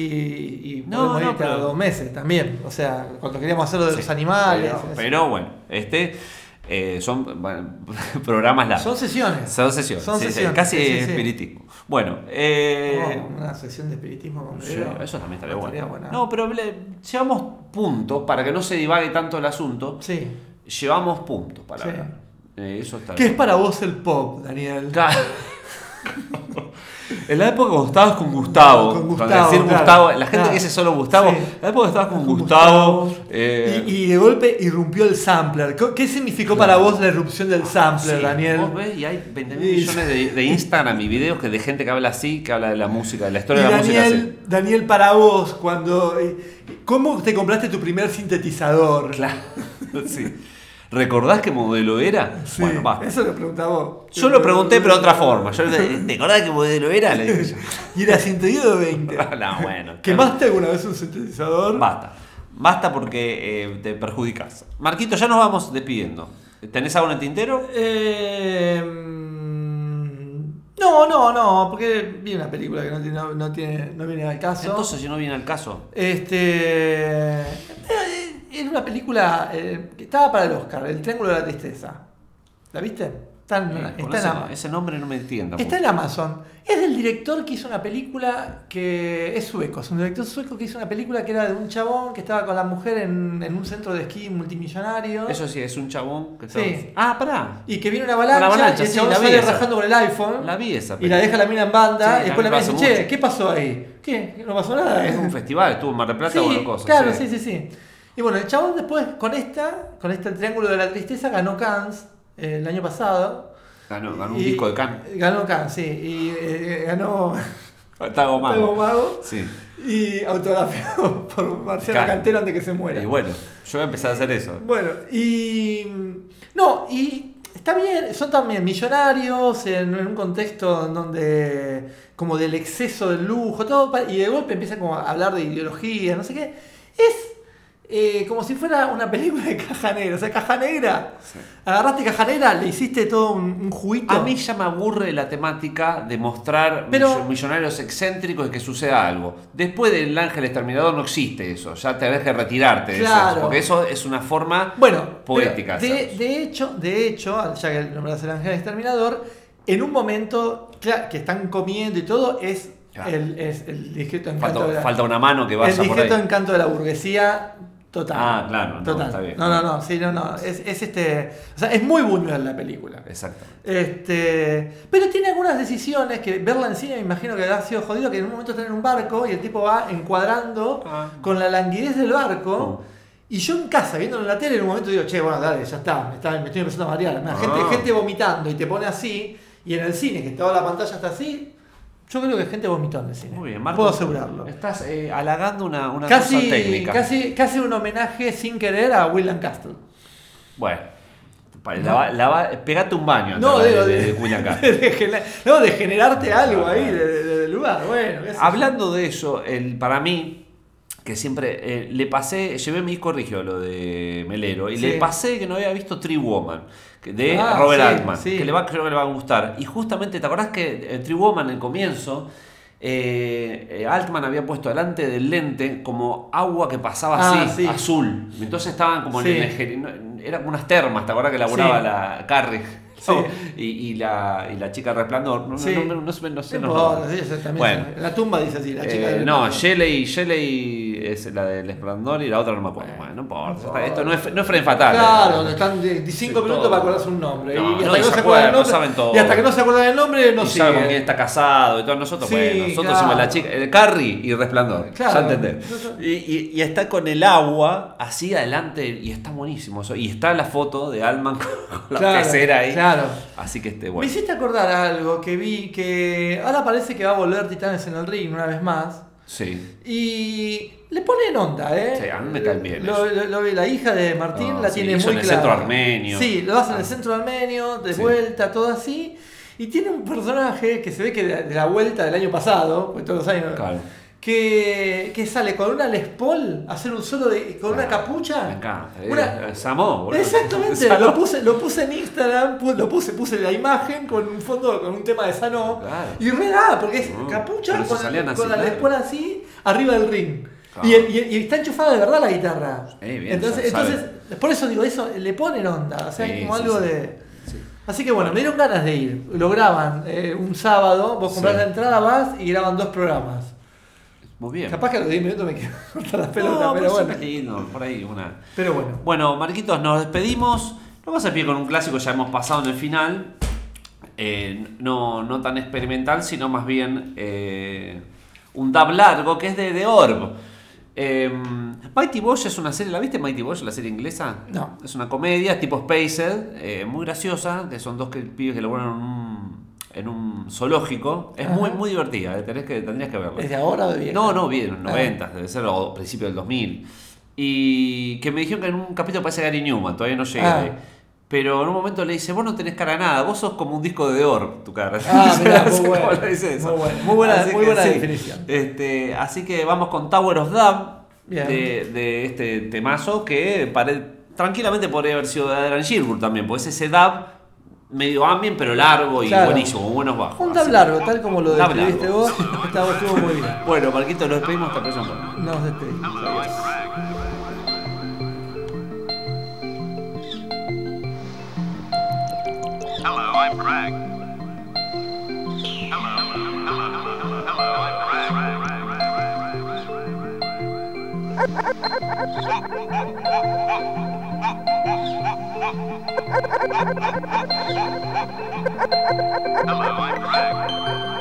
y No, podemos no, ir cada pero- dos meses también. O sea, cuando queríamos hacerlo de los animales. Pero, bueno, este eh, son bueno, <laughs> programas largos. Son sesiones. Son sesiones. Son sí, sesiones, casi sí, espiritismo. Bueno, eh, Oh, una sesión de espiritismo eso también estaría bueno. No, pero le- llevamos puntos para que no se divague tanto el asunto. Sí. Llevamos puntos para Sí. hablar. Eh, eso está ¿Qué es para vos el pop, Daniel? Claro. En la época cuando estabas con Gustavo, Con Gustavo, decir claro, Gustavo, la gente claro. que dice solo Gustavo, Sí. en la época que estabas con, Con Gustavo, Gustavo. eh, Y, y de golpe irrumpió el sampler. ¿Qué- ¿Qué significó para vos la irrupción del sampler, Sí, Daniel? Vos ves y hay 20 Sí. millones de, <laughs> de Instagram y videos que de gente que habla así, que habla de la música, de la Y historia de la música así. Daniel, Daniel, para vos, cuando. eh, ¿Cómo te compraste tu primer sintetizador? Claro, <laughs> sí. ¿Recordás qué modelo era? Sí, Bueno, basta. Eso lo preguntaba. Yo lo pregunté, pero de otra forma. Yo le dije, ¿te acordás qué modelo era? Le dije yo. Y era 110 de 20. <laughs> No, bueno. ¿Quemaste alguna vez un sintetizador? Basta. Basta porque eh, te perjudicas. Marquito, ya nos vamos despidiendo. ¿Tenés algo en el tintero? Eh, mm, no, no, no, porque vi una película que no tiene, no, no tiene, no viene al caso. Entonces, si no viene al caso. Este. Era una película eh, que estaba para el Oscar, El Triángulo de la Tristeza. ¿La viste? Está en, Eh, está con en ese, Ama- ese nombre no me entiendo. Está en Amazon. Es del director que hizo una película que es sueco. Es un director sueco que hizo una película que era de un chabón que estaba con la mujer en, en un centro de esquí multimillonario. Eso sí, es un chabón que está... Sí. Ah, pará. Y que viene una avalancha, Una avalancha, y el sí, chabón la sale esa. rajando con el iPhone. La vi esa Y la película. deja la mina en banda. Sí, y después la mina dice, che. ¿qué pasó ahí? ¿Qué? ¿No pasó nada? Es un festival, estuvo en Mar del Plata o una cosa. claro, sí, sí, sí. Y bueno, el chabón después con esta, con este Triángulo de la Tristeza, ganó Cannes eh, el año pasado. Ganó, ganó un Y- disco de can. Ganó Cannes, sí. Y eh, ganó <laughs> Tago Mago. Tago Mago. Sí. y autografiado <laughs> por Claro. Cantero antes que se muera. Y bueno, yo voy a empezar a hacer eso. Bueno, y. No, y está bien, son también millonarios en, un contexto en donde. como del exceso del lujo, todo, y de golpe empieza como a hablar de ideología, no sé qué. Es. Eh, como si fuera una película de caja negra. O sea, caja negra. Agarraste caja negra, le hiciste todo un, un juguito. A mí ya me aburre la temática de mostrar Pero- millonarios excéntricos y que suceda algo. Después del Ángel Exterminador no existe eso. Ya tenés que retirarte de Claro. eso. Porque eso es una forma Bueno, poética. de, de hecho, de hecho, ya que nombrás el ángel exterminador, en un momento que están comiendo y todo, es, Claro. el, es el discreto encanto falta, de la, falta una mano que vaya el por ahí. discreto encanto de la burguesía total. Ah, claro, no, total. está bien. No, no, no, sí, no, no. Es, es este. O sea, es muy Buñuel la película. Exacto. Este, pero tiene algunas decisiones que verla en cine me imagino que ha sido jodido, que en un momento están en un barco y el tipo va encuadrando Ah. con la languidez del barco. Oh. Y yo en casa, viéndolo en la tele, en un momento digo, che, bueno, dale, ya está, me, está- me estoy empezando a marear. La Ah. gente, gente vomitando y te pone así, y en el cine, que toda la pantalla está así, yo creo que gente vomitó en el cine. Muy bien, Marco. Puedo asegurarlo. Estás eh, halagando una, una cosa técnica. casi, casi un homenaje sin querer a William Castle. Bueno. la va- la pegate un baño antes No, de, de, de, de William Castle. de <laughs> gener- no, de generarte algo ahí de- de- del lugar. Bueno. Hablando de eso, el, para mí, que siempre eh, le pasé, llevé mi disco Rigio, lo de Melero, y Sí. le pasé que no había visto Tree Woman, de Ah, Robert sí, Altman, sí. que le va, creo que le va a gustar. Y justamente, ¿te acordás que eh, Tree Woman, el comienzo, eh, eh, Altman había puesto delante del lente como agua que pasaba Ah, así, sí. azul. Entonces estaban como en el no, eran como unas termas, ¿te acordás que elaboraba la Carrie? Sí. <laughs> Y, y la, y la chica resplandor. No, no- Sí. no, no, no sé- no sé No nombres. sí, eso también Bueno. La tumba dice así, la chica Eh, del- no, Shelley, Shelley es la del esplendor y la otra no me acuerdo. Bueno, no importa. ya está. Esto no es, no es Fren Fatal. Claro, donde están de- de cinco Sí, minutos todo. para acordarse un nombre. No, y, hasta que no se acuerdan nombre. saben todo. Y hasta que no se acuerdan el nombre, no y sabe con quién está casado y todo. Nosotros, Sí, bueno, nosotros claro. hicimos la chica. El Carrie y Resplandor. Claro. Ya entendés. Y, y- y está con el agua así adelante y está buenísimo. eso. Y está la foto de Alman <laughs> con la Claro, pecera ahí. claro. Así que este, Me bueno. hiciste acordar algo que vi que ahora parece que va a volver Titanes en el ring una vez más. Sí. Y le ponen onda, ¿eh? Sí, a mí me bien Lo, lo- la hija de Martín Ah, la tiene muy en el clara. centro armenio. Sí, lo hace en Ah. el centro armenio, de Sí. vuelta, todo así. Y tiene un personaje que se ve que de, de la vuelta del año pasado, pues todos los años, Claro. Que, que sale con una Les Paul a hacer un solo de, con una capucha. Me encanta. eh, Una- boludo. Exactamente, <laughs> lo puse, lo puse en Instagram, lo puse, puse la imagen con un fondo, con un tema de Sano. Claro. Y re da, porque es No, capucha con, así, con la. Les Paul así, arriba del ring. Claro. Y, y- y está enchufada de verdad la guitarra. Eh, bien, entonces, sabe. entonces, por eso digo, eso le ponen onda, o sea, Sí, como sí, algo sí. de. Así que bueno, me dieron ganas de ir. Lo graban eh, un sábado, vos compras la entrada, vas y graban dos programas. Muy bien. Capaz que a los 10 minutos me quiero cortar las No, pelotas, pero pero bueno. lindo, por ahí una. Pero bueno. Bueno, Marquitos, nos despedimos. Nos vamos a pie con un clásico, ya hemos pasado en el final. Eh, no, no tan experimental, sino más bien eh, un dab largo que es de The Orb. Eh, Mighty Bosch es una serie, ¿la viste Mighty Bosch, la serie inglesa? No. Es una comedia tipo Spaced, eh, muy graciosa, que son dos que, pibes que en un, en un zoológico. Es muy, Ajá. muy divertida, eh, tenés que, tendrías que verla. ¿Es de ahora o de vieja? No, no, bien, en los Ah. 90, debe ser o principio del 2000. Y que me dijeron que en un capítulo aparece Gary Newman, todavía no llega Ah. ahí. Pero en un momento le dice, vos no tenés cara a nada, vos sos como un disco de Orb, tu cara. Ah, <laughs> mirá, muy <laughs> eso. Muy bueno, muy buena- Así muy que buena sí. definición. Este, así que vamos con Tower of Dub Bien. de, de este temazo que tranquilamente podría haber sido de Adrian Gilbert también, porque es ese dub medio ambient, pero largo y buenísimo, con buenos bajos. Un tab largo, tal como lo describiste vos, estaba, estuvo muy bien. <laughs> Bueno, Marquito, nos despedimos hasta el próximo Nos despedimos. Hello, I'm Hello, hello, hello, hello, I'm Hello, I'm Greg.